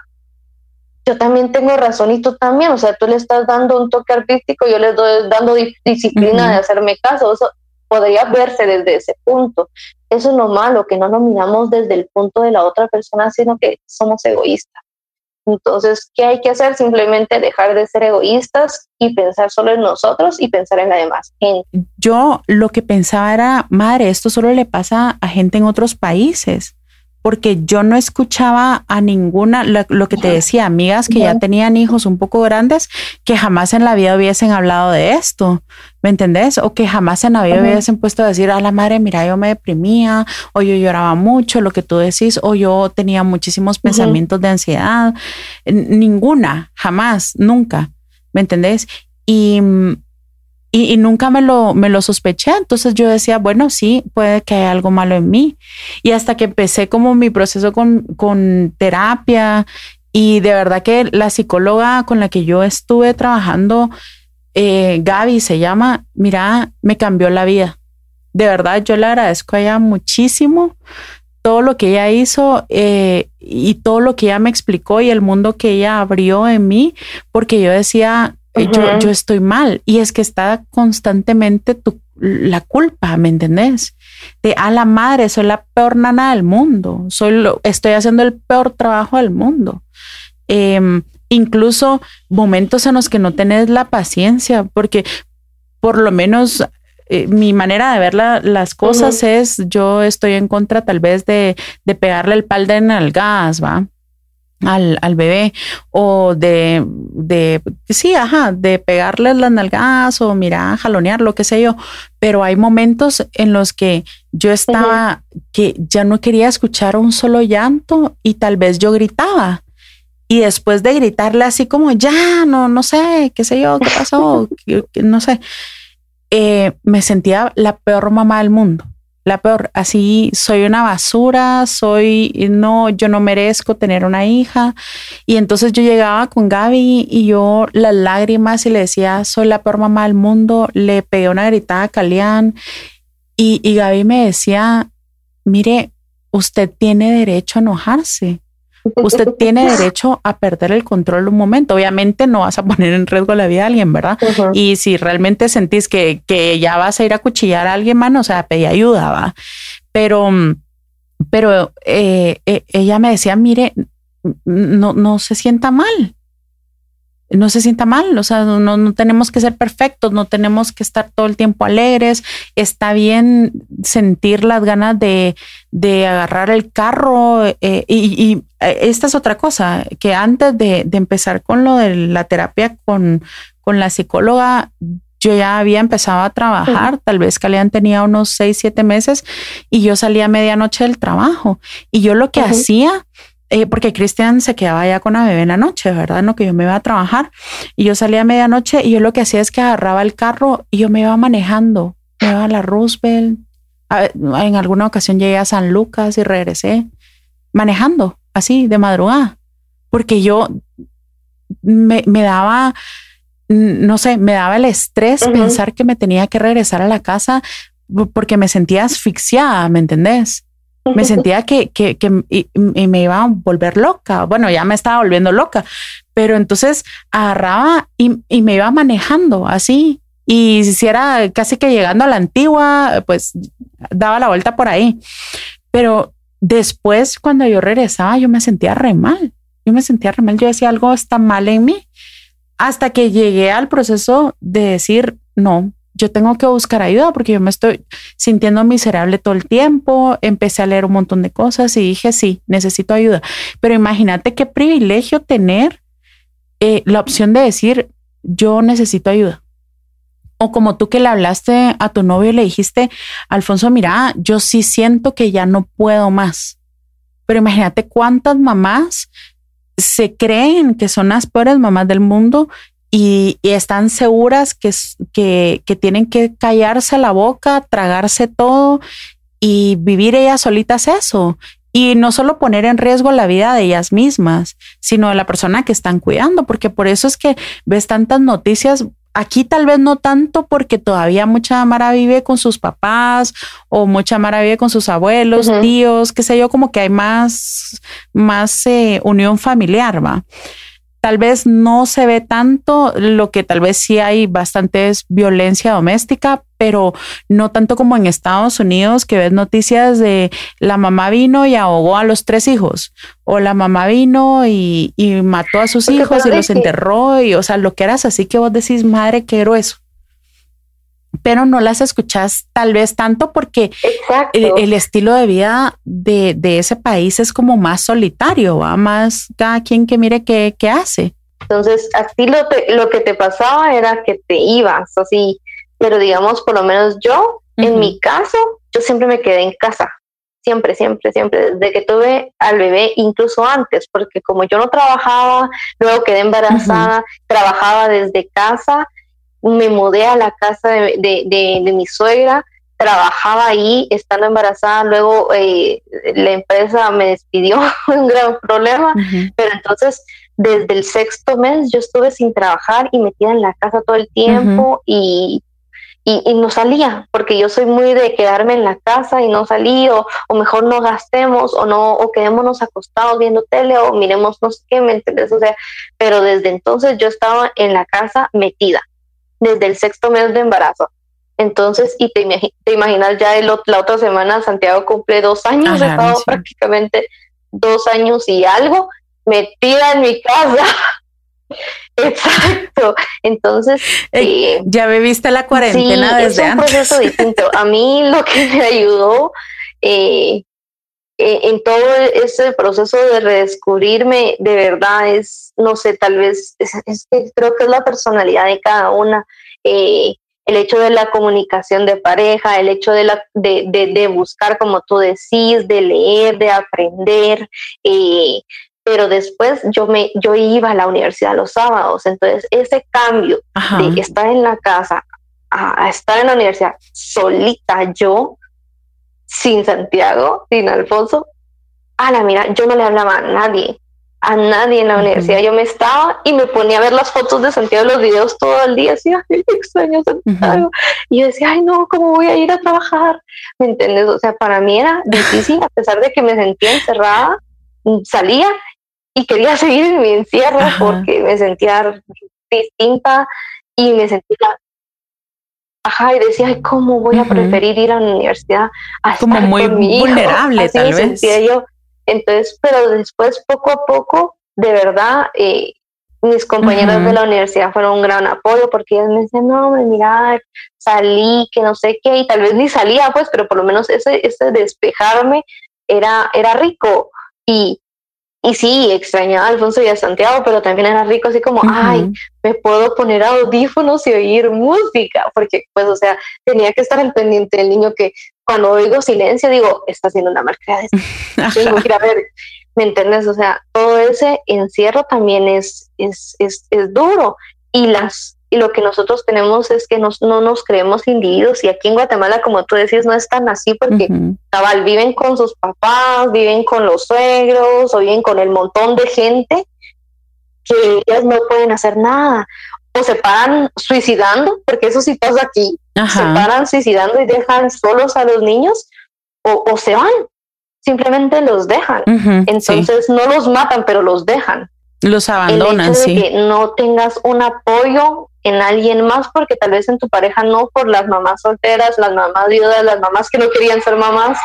yo también tengo razón y tú también, o sea, tú le estás dando un toque artístico, yo le estoy dando disciplina de hacerme caso, eso podría verse desde ese punto. Eso es lo malo, que no lo miramos desde el punto de la otra persona, sino que somos egoístas. Entonces, ¿qué hay que hacer? Simplemente dejar de ser egoístas y pensar solo en nosotros y pensar en la demás gente. Yo lo que pensaba era, madre, esto solo le pasa a gente en otros países porque yo no escuchaba a ninguna, lo, que te decía, amigas que ya tenían hijos un poco grandes, que jamás en la vida hubiesen hablado de esto, ¿me entendés? O que jamás en la vida hubiesen puesto a decir, a la madre, mira, yo me deprimía, o yo lloraba mucho, lo que tú decís, o yo tenía muchísimos pensamientos de ansiedad, ninguna, jamás, nunca, ¿me entendés? Y y, nunca me lo, me lo sospeché. Entonces yo decía, bueno, sí, puede que haya algo malo en mí. Y hasta que empecé como mi proceso con, con terapia y de verdad que la psicóloga con la que yo estuve trabajando, eh, Gaby se llama, mira, me cambió la vida. De verdad, yo le agradezco a ella muchísimo todo lo que ella hizo eh, y todo lo que ella me explicó y el mundo que ella abrió en mí, porque yo decía, eh, yo, estoy mal y es que está constantemente tu, la culpa, ¿me entendés? De a la madre, soy la peor nana del mundo, soy lo, estoy haciendo el peor trabajo del mundo. Em, incluso momentos en los que no tenés la paciencia, porque por lo menos eh, mi manera de ver las cosas es, yo estoy en contra tal vez de, de pegarle el pal de gas, ¿va? Al, al bebé o de, de, sí, ajá, de pegarle las nalgas o mira, jalonear, lo que sé yo. Pero hay momentos en los que yo estaba, que ya no quería escuchar un solo llanto y tal vez yo gritaba. Y después de gritarle así como, ya, no, no sé, qué sé yo, qué pasó, no sé, eh, me sentía la peor mamá del mundo. La peor. Así soy una basura, soy, no, yo no merezco tener una hija. Y entonces yo llegaba con Gaby y yo las lágrimas y le decía, soy la peor mamá del mundo. Le pegué una gritada a Calián y, y Gaby me decía, mire, usted tiene derecho a enojarse. Usted tiene derecho a perder el control un momento. Obviamente no vas a poner en riesgo la vida de alguien, ¿verdad? Y si realmente sentís que, que, ya vas a ir a cuchillar a alguien, mano, o sea, pedí ayuda, va. Pero, pero eh, eh, ella me decía, mire, no, no se sienta mal no se sienta mal, o sea, no, tenemos que ser perfectos, no tenemos que estar todo el tiempo alegres, está bien sentir las ganas de, agarrar el carro eh, y, eh, esta es otra cosa, que antes de, empezar con lo de la terapia con, con la psicóloga, yo ya había empezado a trabajar, tal vez Calian tenía unos seis, siete meses y yo salía a medianoche del trabajo y yo lo que hacía eh, porque Cristian se quedaba ya con la bebé en la noche, ¿verdad? No que yo me iba a trabajar y yo salía a medianoche y yo lo que hacía es que agarraba el carro y yo me iba manejando, me iba a la Roosevelt. en alguna ocasión llegué a San Lucas y regresé manejando así de madrugada, porque yo me, daba, no sé, me daba el estrés pensar que me tenía que regresar a la casa porque me sentía asfixiada, ¿me entendés? Me sentía que, que, me iba a volver loca. Bueno, ya me estaba volviendo loca, pero entonces agarraba y, y me iba manejando así. Y si era casi que llegando a la antigua, pues daba la vuelta por ahí. Pero después, cuando yo regresaba, yo me sentía re mal. Yo me sentía re mal. Yo decía algo está mal en mí. Hasta que llegué al proceso de decir, no, yo tengo que buscar ayuda porque yo me estoy sintiendo miserable todo el tiempo. Empecé a leer un montón de cosas y dije, sí, necesito ayuda. Pero imagínate qué privilegio tener eh, la opción de decir, yo necesito ayuda. O como tú que le hablaste a tu novio y le dijiste, Alfonso, mira, yo sí siento que ya no puedo más. Pero imagínate cuántas mamás se creen que son las peores mamás del mundo y, están seguras que, que, que, tienen que callarse la boca, tragarse todo y vivir ellas solitas eso. Y no solo poner en riesgo la vida de ellas mismas, sino de la persona que están cuidando, porque por eso es que ves tantas noticias. Aquí tal vez no tanto porque todavía mucha Mara vive con sus papás o mucha Mara vive con sus abuelos, tíos, qué sé yo, como que hay más, más eh, unión familiar, va tal vez no se ve tanto, lo que tal vez sí hay bastante es violencia doméstica, pero no tanto como en Estados Unidos, que ves noticias de la mamá vino y ahogó a los tres hijos, o la mamá vino y, mató a sus hijos y los enterró, y o sea, lo que eras así que vos decís, madre, qué grueso pero no las escuchas tal vez tanto porque el, estilo de vida de, ese país es como más solitario, va más cada quien que mire qué, hace. Entonces, a ti lo, lo, que te pasaba era que te ibas así, pero digamos, por lo menos yo, en mi caso, yo siempre me quedé en casa, siempre, siempre, siempre, desde que tuve al bebé, incluso antes, porque como yo no trabajaba, luego quedé embarazada, trabajaba desde casa, me mudé a la casa de, mi suegra, trabajaba ahí estando embarazada, luego eh, la empresa me despidió, un gran problema, pero entonces desde el sexto mes yo estuve sin trabajar y metida en la casa todo el tiempo y, y, no salía, porque yo soy muy de quedarme en la casa y no salí, o, mejor no gastemos, o no, o quedémonos acostados viendo tele, o miremos no sé qué, ¿me entiendes? O sea, pero desde entonces yo estaba en la casa metida desde el sexto mes de embarazo. Entonces, y te, imaginas ya el, la otra semana Santiago cumple dos años, he estado prácticamente dos años y algo metida en mi casa. Exacto. Entonces, eh, ya viviste la cuarentena desde es un proceso distinto. A mí lo que me ayudó eh, eh, en todo ese proceso de redescubrirme, de verdad es, no sé, tal vez, es, que creo que es la personalidad de cada una. Eh, el hecho de la comunicación de pareja, el hecho de, la, de, de, buscar, como tú decís, de leer, de aprender. Eh, pero después yo, me, yo iba a la universidad los sábados, entonces ese cambio de estar en la casa a, estar en la universidad solita yo, sin Santiago, sin Alfonso, a la mira, yo no le hablaba a nadie, a nadie en la universidad. Yo me estaba y me ponía a ver las fotos de Santiago, los videos todo el día, así, ay, extraño Santiago. Y yo decía, ay, no, ¿cómo voy a ir a trabajar? ¿Me entiendes? O sea, para mí era difícil, a pesar de que me sentía encerrada, salía y quería seguir en mi encierro porque me sentía distinta y me sentía Ajá, y decía, ay, ¿cómo voy a preferir ir a la universidad a Como muy vulnerable, tal vez. yo. Entonces, pero después, poco a poco, de verdad, eh, mis compañeros de la universidad fueron un gran apoyo porque ellos me decían, no, mira, salí, que no sé qué, y tal vez ni salía, pues, pero por lo menos ese, ese despejarme era, era rico. Y, y sí, extrañaba a Alfonso y a Santiago, pero también era rico, así como, ay, me puedo poner audífonos y oír música, porque pues, o sea, tenía que estar al pendiente del niño que cuando oigo silencio digo, está haciendo una marca de Tengo que ir a ver, ¿me entiendes? O sea, todo ese encierro también es, es, es, es duro. Y las y lo que nosotros tenemos es que nos, no nos creemos individuos. Y aquí en Guatemala, como tú decías, no es tan así porque cabal viven con sus papás, viven con los suegros o viven con el montón de gente que ellas no pueden hacer nada. O se paran suicidando, porque eso sí pasa aquí, se paran suicidando y dejan solos a los niños o, o se van, simplemente los dejan. Entonces no los matan, pero los dejan. Los abandonan, el que no tengas un apoyo en alguien más, porque tal vez en tu pareja no, por las mamás solteras, las mamás viudas, las mamás que no querían ser mamás,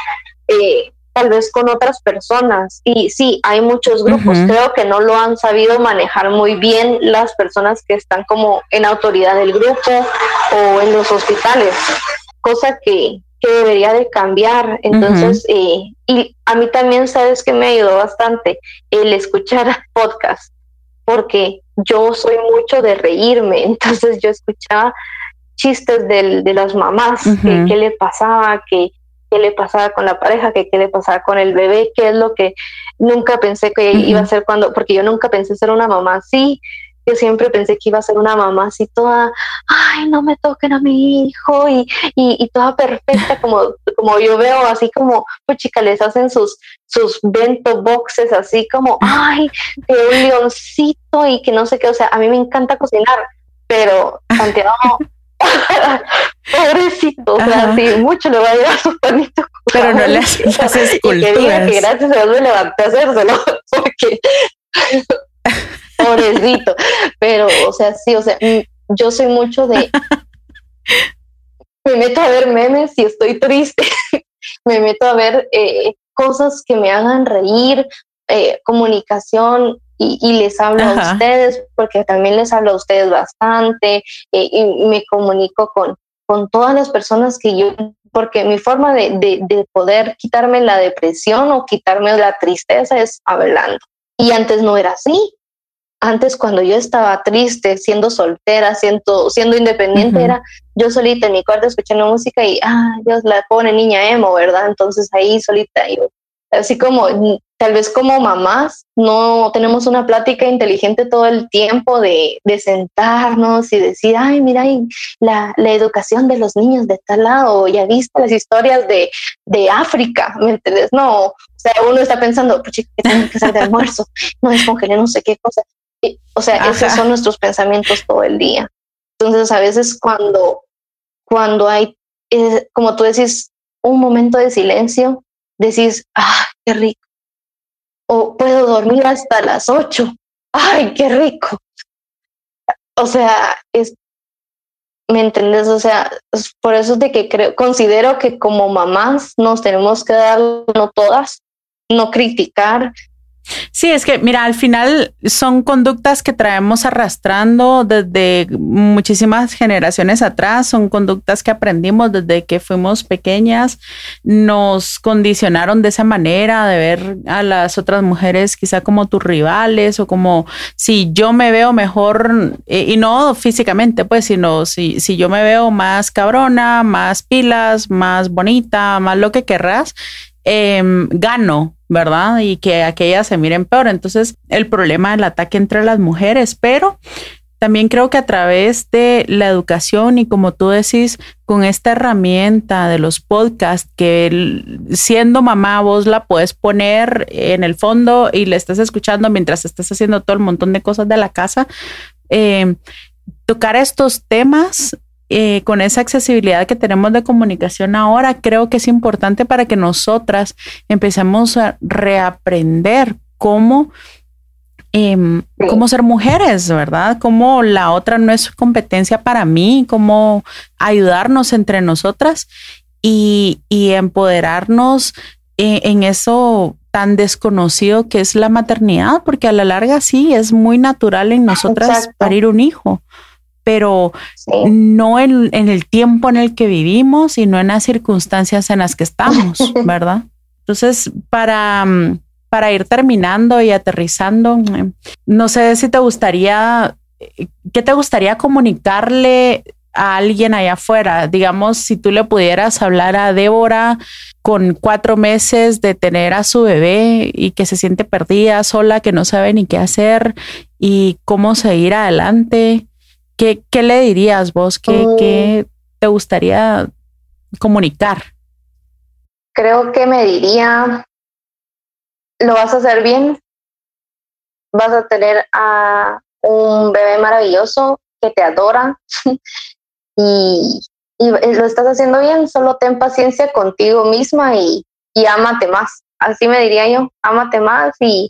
eh, tal vez con otras personas. Y sí, hay muchos grupos, creo que no lo han sabido manejar muy bien las personas que están como en autoridad del grupo o en los hospitales, cosa que, que debería de cambiar. Entonces, eh, y a mí también, sabes que me ayudó bastante el escuchar podcast, porque yo soy mucho de reírme, entonces yo escuchaba chistes de las mamás, que qué le pasaba, que qué le pasaba con la pareja, que qué le pasaba con el bebé, qué es lo que nunca pensé que iba a ser cuando, porque yo nunca pensé ser una mamá así, yo siempre pensé que iba a ser una mamá así toda, ay, no me toquen a mi hijo y, y, toda perfecta, como, como yo veo, así como, pues chicas, les hacen sus, sus bento boxes, así como, ay, de un leoncito y que no sé qué, o sea, a mí me encanta cocinar, pero Santiago, pobrecito, o sea, sí, mucho le va a llevar a su perrito. Pero no le haces esculturas. Y que que gracias a Dios me levanté a hacérselo, porque pobrecito. Pero, o sea, sí, o sea, mm, yo soy mucho de. me meto a ver memes y estoy triste. me meto a ver eh, cosas que me hagan reír, eh, comunicación. Y, les hablo a ustedes, porque también les hablo a ustedes bastante, eh, y me comunico con, con todas las personas que yo, porque mi forma de, de, de, poder quitarme la depresión o quitarme la tristeza es hablando. Y antes no era así antes cuando yo estaba triste, siendo soltera, siendo, siendo independiente, era yo solita en mi cuarto escuchando música y, ah, Dios la pone niña emo, ¿verdad? Entonces ahí solita, yo, así como, tal vez como mamás, no tenemos una plática inteligente todo el tiempo de, de sentarnos y decir, ay, mira, la, la, educación de los niños de tal lado, ya viste las historias de, de África, ¿me entiendes? No, o sea, uno está pensando, pues que tengo que hacer de almuerzo, no descongelé no sé qué cosa. O sea, esos son nuestros pensamientos todo el día. Entonces, a veces cuando, cuando hay, eh, como tú decís, un momento de silencio, decís, ah, qué rico. O puedo dormir hasta las ocho. Ay, qué rico. O sea, es, ¿me entiendes? O sea, es por eso de que creo, considero que como mamás nos tenemos que dar, no todas, no criticar, Sí, es que, mira, al final son conductas que traemos arrastrando desde muchísimas generaciones atrás, son conductas que aprendimos desde que fuimos pequeñas, nos condicionaron de esa manera de ver a las otras mujeres quizá como tus rivales o como si yo me veo mejor, eh, y no físicamente, pues, sino si, si yo me veo más cabrona, más pilas, más bonita, más lo que querrás, Em, gano, ¿verdad? Y que aquellas se miren peor. Entonces, el problema del ataque entre las mujeres, pero también creo que a través de la educación y como tú decís, con esta herramienta de los podcasts, que siendo mamá vos la puedes poner en el fondo y le estás escuchando mientras estás haciendo todo el montón de cosas de la casa, eh, tocar estos temas eh, con esa accesibilidad que tenemos de comunicación ahora, creo que es importante para que nosotras empecemos a reaprender cómo Em, cómo ser mujeres, ¿verdad? Cómo la otra no es competencia para mí, cómo ayudarnos entre nosotras y, empoderarnos eh, en, eso tan desconocido que es la maternidad, porque a la larga sí es muy natural en nosotras parir un hijo, pero no en, en, el tiempo en el que vivimos y no en las circunstancias en las que estamos, ¿verdad? Entonces, para mm, para ir terminando y aterrizando, no sé si te gustaría, ¿qué te gustaría comunicarle a alguien allá afuera? Digamos, si tú le pudieras hablar a Débora con cuatro meses de tener a su bebé y que se siente perdida, sola, que no sabe ni qué hacer y cómo seguir adelante, ¿qué, qué le dirías vos? ¿Qué, ¿Qué te gustaría comunicar? Creo que me diría lo vas a hacer bien, vas a tener a un bebé maravilloso que te adora y, lo estás haciendo bien, solo ten paciencia contigo misma y, y ámate más. Así me diría yo, ámate más y,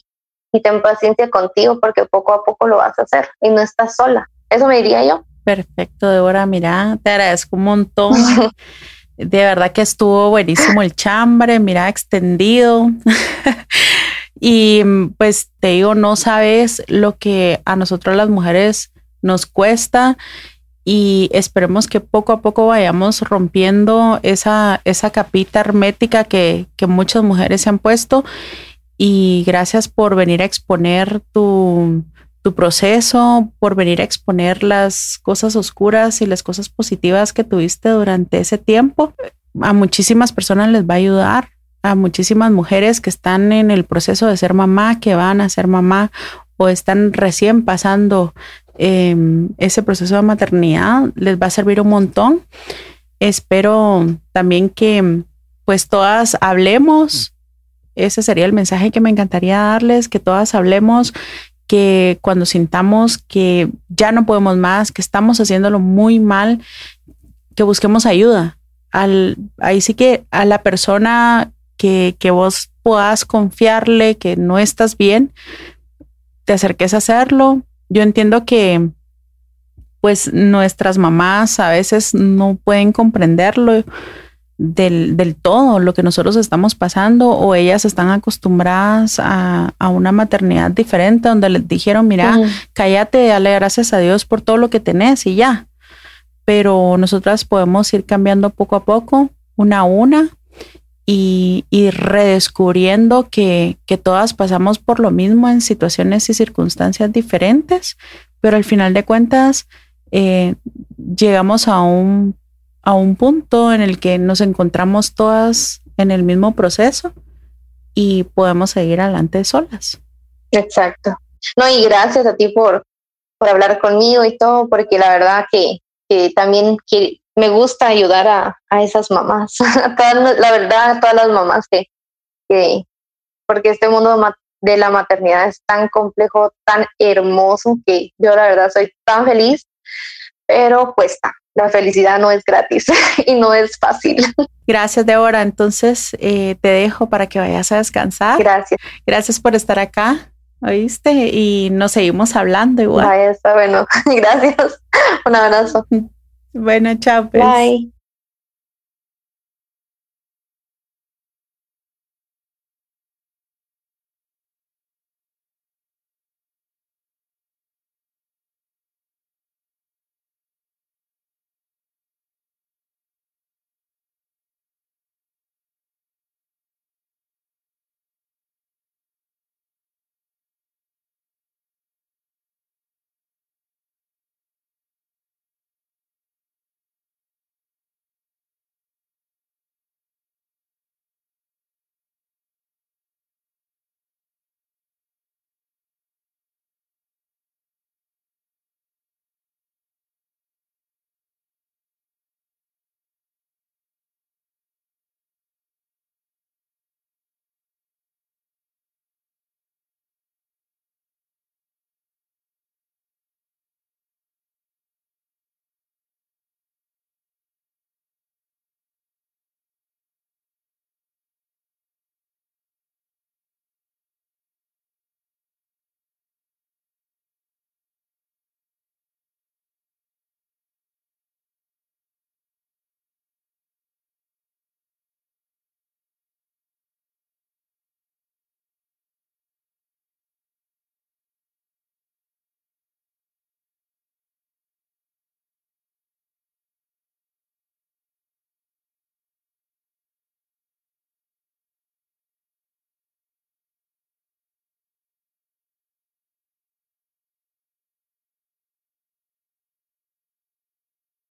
y ten paciencia contigo porque poco a poco lo vas a hacer y no estás sola. Eso me diría yo. Perfecto, Débora, mira, te agradezco un montón. De verdad que estuvo buenísimo el chambre, mira, extendido. y pues te digo, no sabes lo que a nosotros las mujeres nos cuesta y esperemos que poco a poco vayamos rompiendo esa, esa capita hermética que, que muchas mujeres se han puesto. Y gracias por venir a exponer tu, tu proceso, por venir a exponer las cosas oscuras y las cosas positivas que tuviste durante ese tiempo. A muchísimas personas les va a ayudar, a muchísimas mujeres que están en el proceso de ser mamá, que van a ser mamá o están recién pasando em, ese proceso de maternidad, les va a servir un montón. Espero también que pues todas hablemos. Ese sería el mensaje que me encantaría darles, que todas hablemos que cuando sintamos que ya no podemos más, que estamos haciéndolo muy mal, que busquemos ayuda. Al, ahí sí que a la persona que, que vos puedas confiarle que no estás bien, te acerques a hacerlo. Yo entiendo que pues nuestras mamás a veces no pueden comprenderlo del, del, todo lo que nosotros estamos pasando o ellas están acostumbradas a, a una maternidad diferente donde les dijeron, mira, cállate, dale gracias a Dios por todo lo que tenés y ya. Pero nosotras podemos ir cambiando poco a poco, una a una, y, y redescubriendo que, que todas pasamos por lo mismo en situaciones y circunstancias diferentes, pero al final de cuentas eh, llegamos a un a un punto en el que nos encontramos todas en el mismo proceso y podemos seguir adelante solas. Exacto. No, y gracias a ti por, por hablar conmigo y todo, porque la verdad que, que también me gusta ayudar a, a esas mamás, la verdad, a todas las mamás que, que, porque este mundo de la maternidad es tan complejo, tan hermoso, que yo la verdad soy tan feliz, pero cuesta, la felicidad no es gratis y no es fácil. Gracias, Débora. Entonces eh, te dejo para que vayas a descansar. Gracias. Gracias por estar acá, ¿oíste? Y nos seguimos hablando igual. Ahí está bueno. Gracias. Un abrazo. Bueno, chao. Pues. Bye.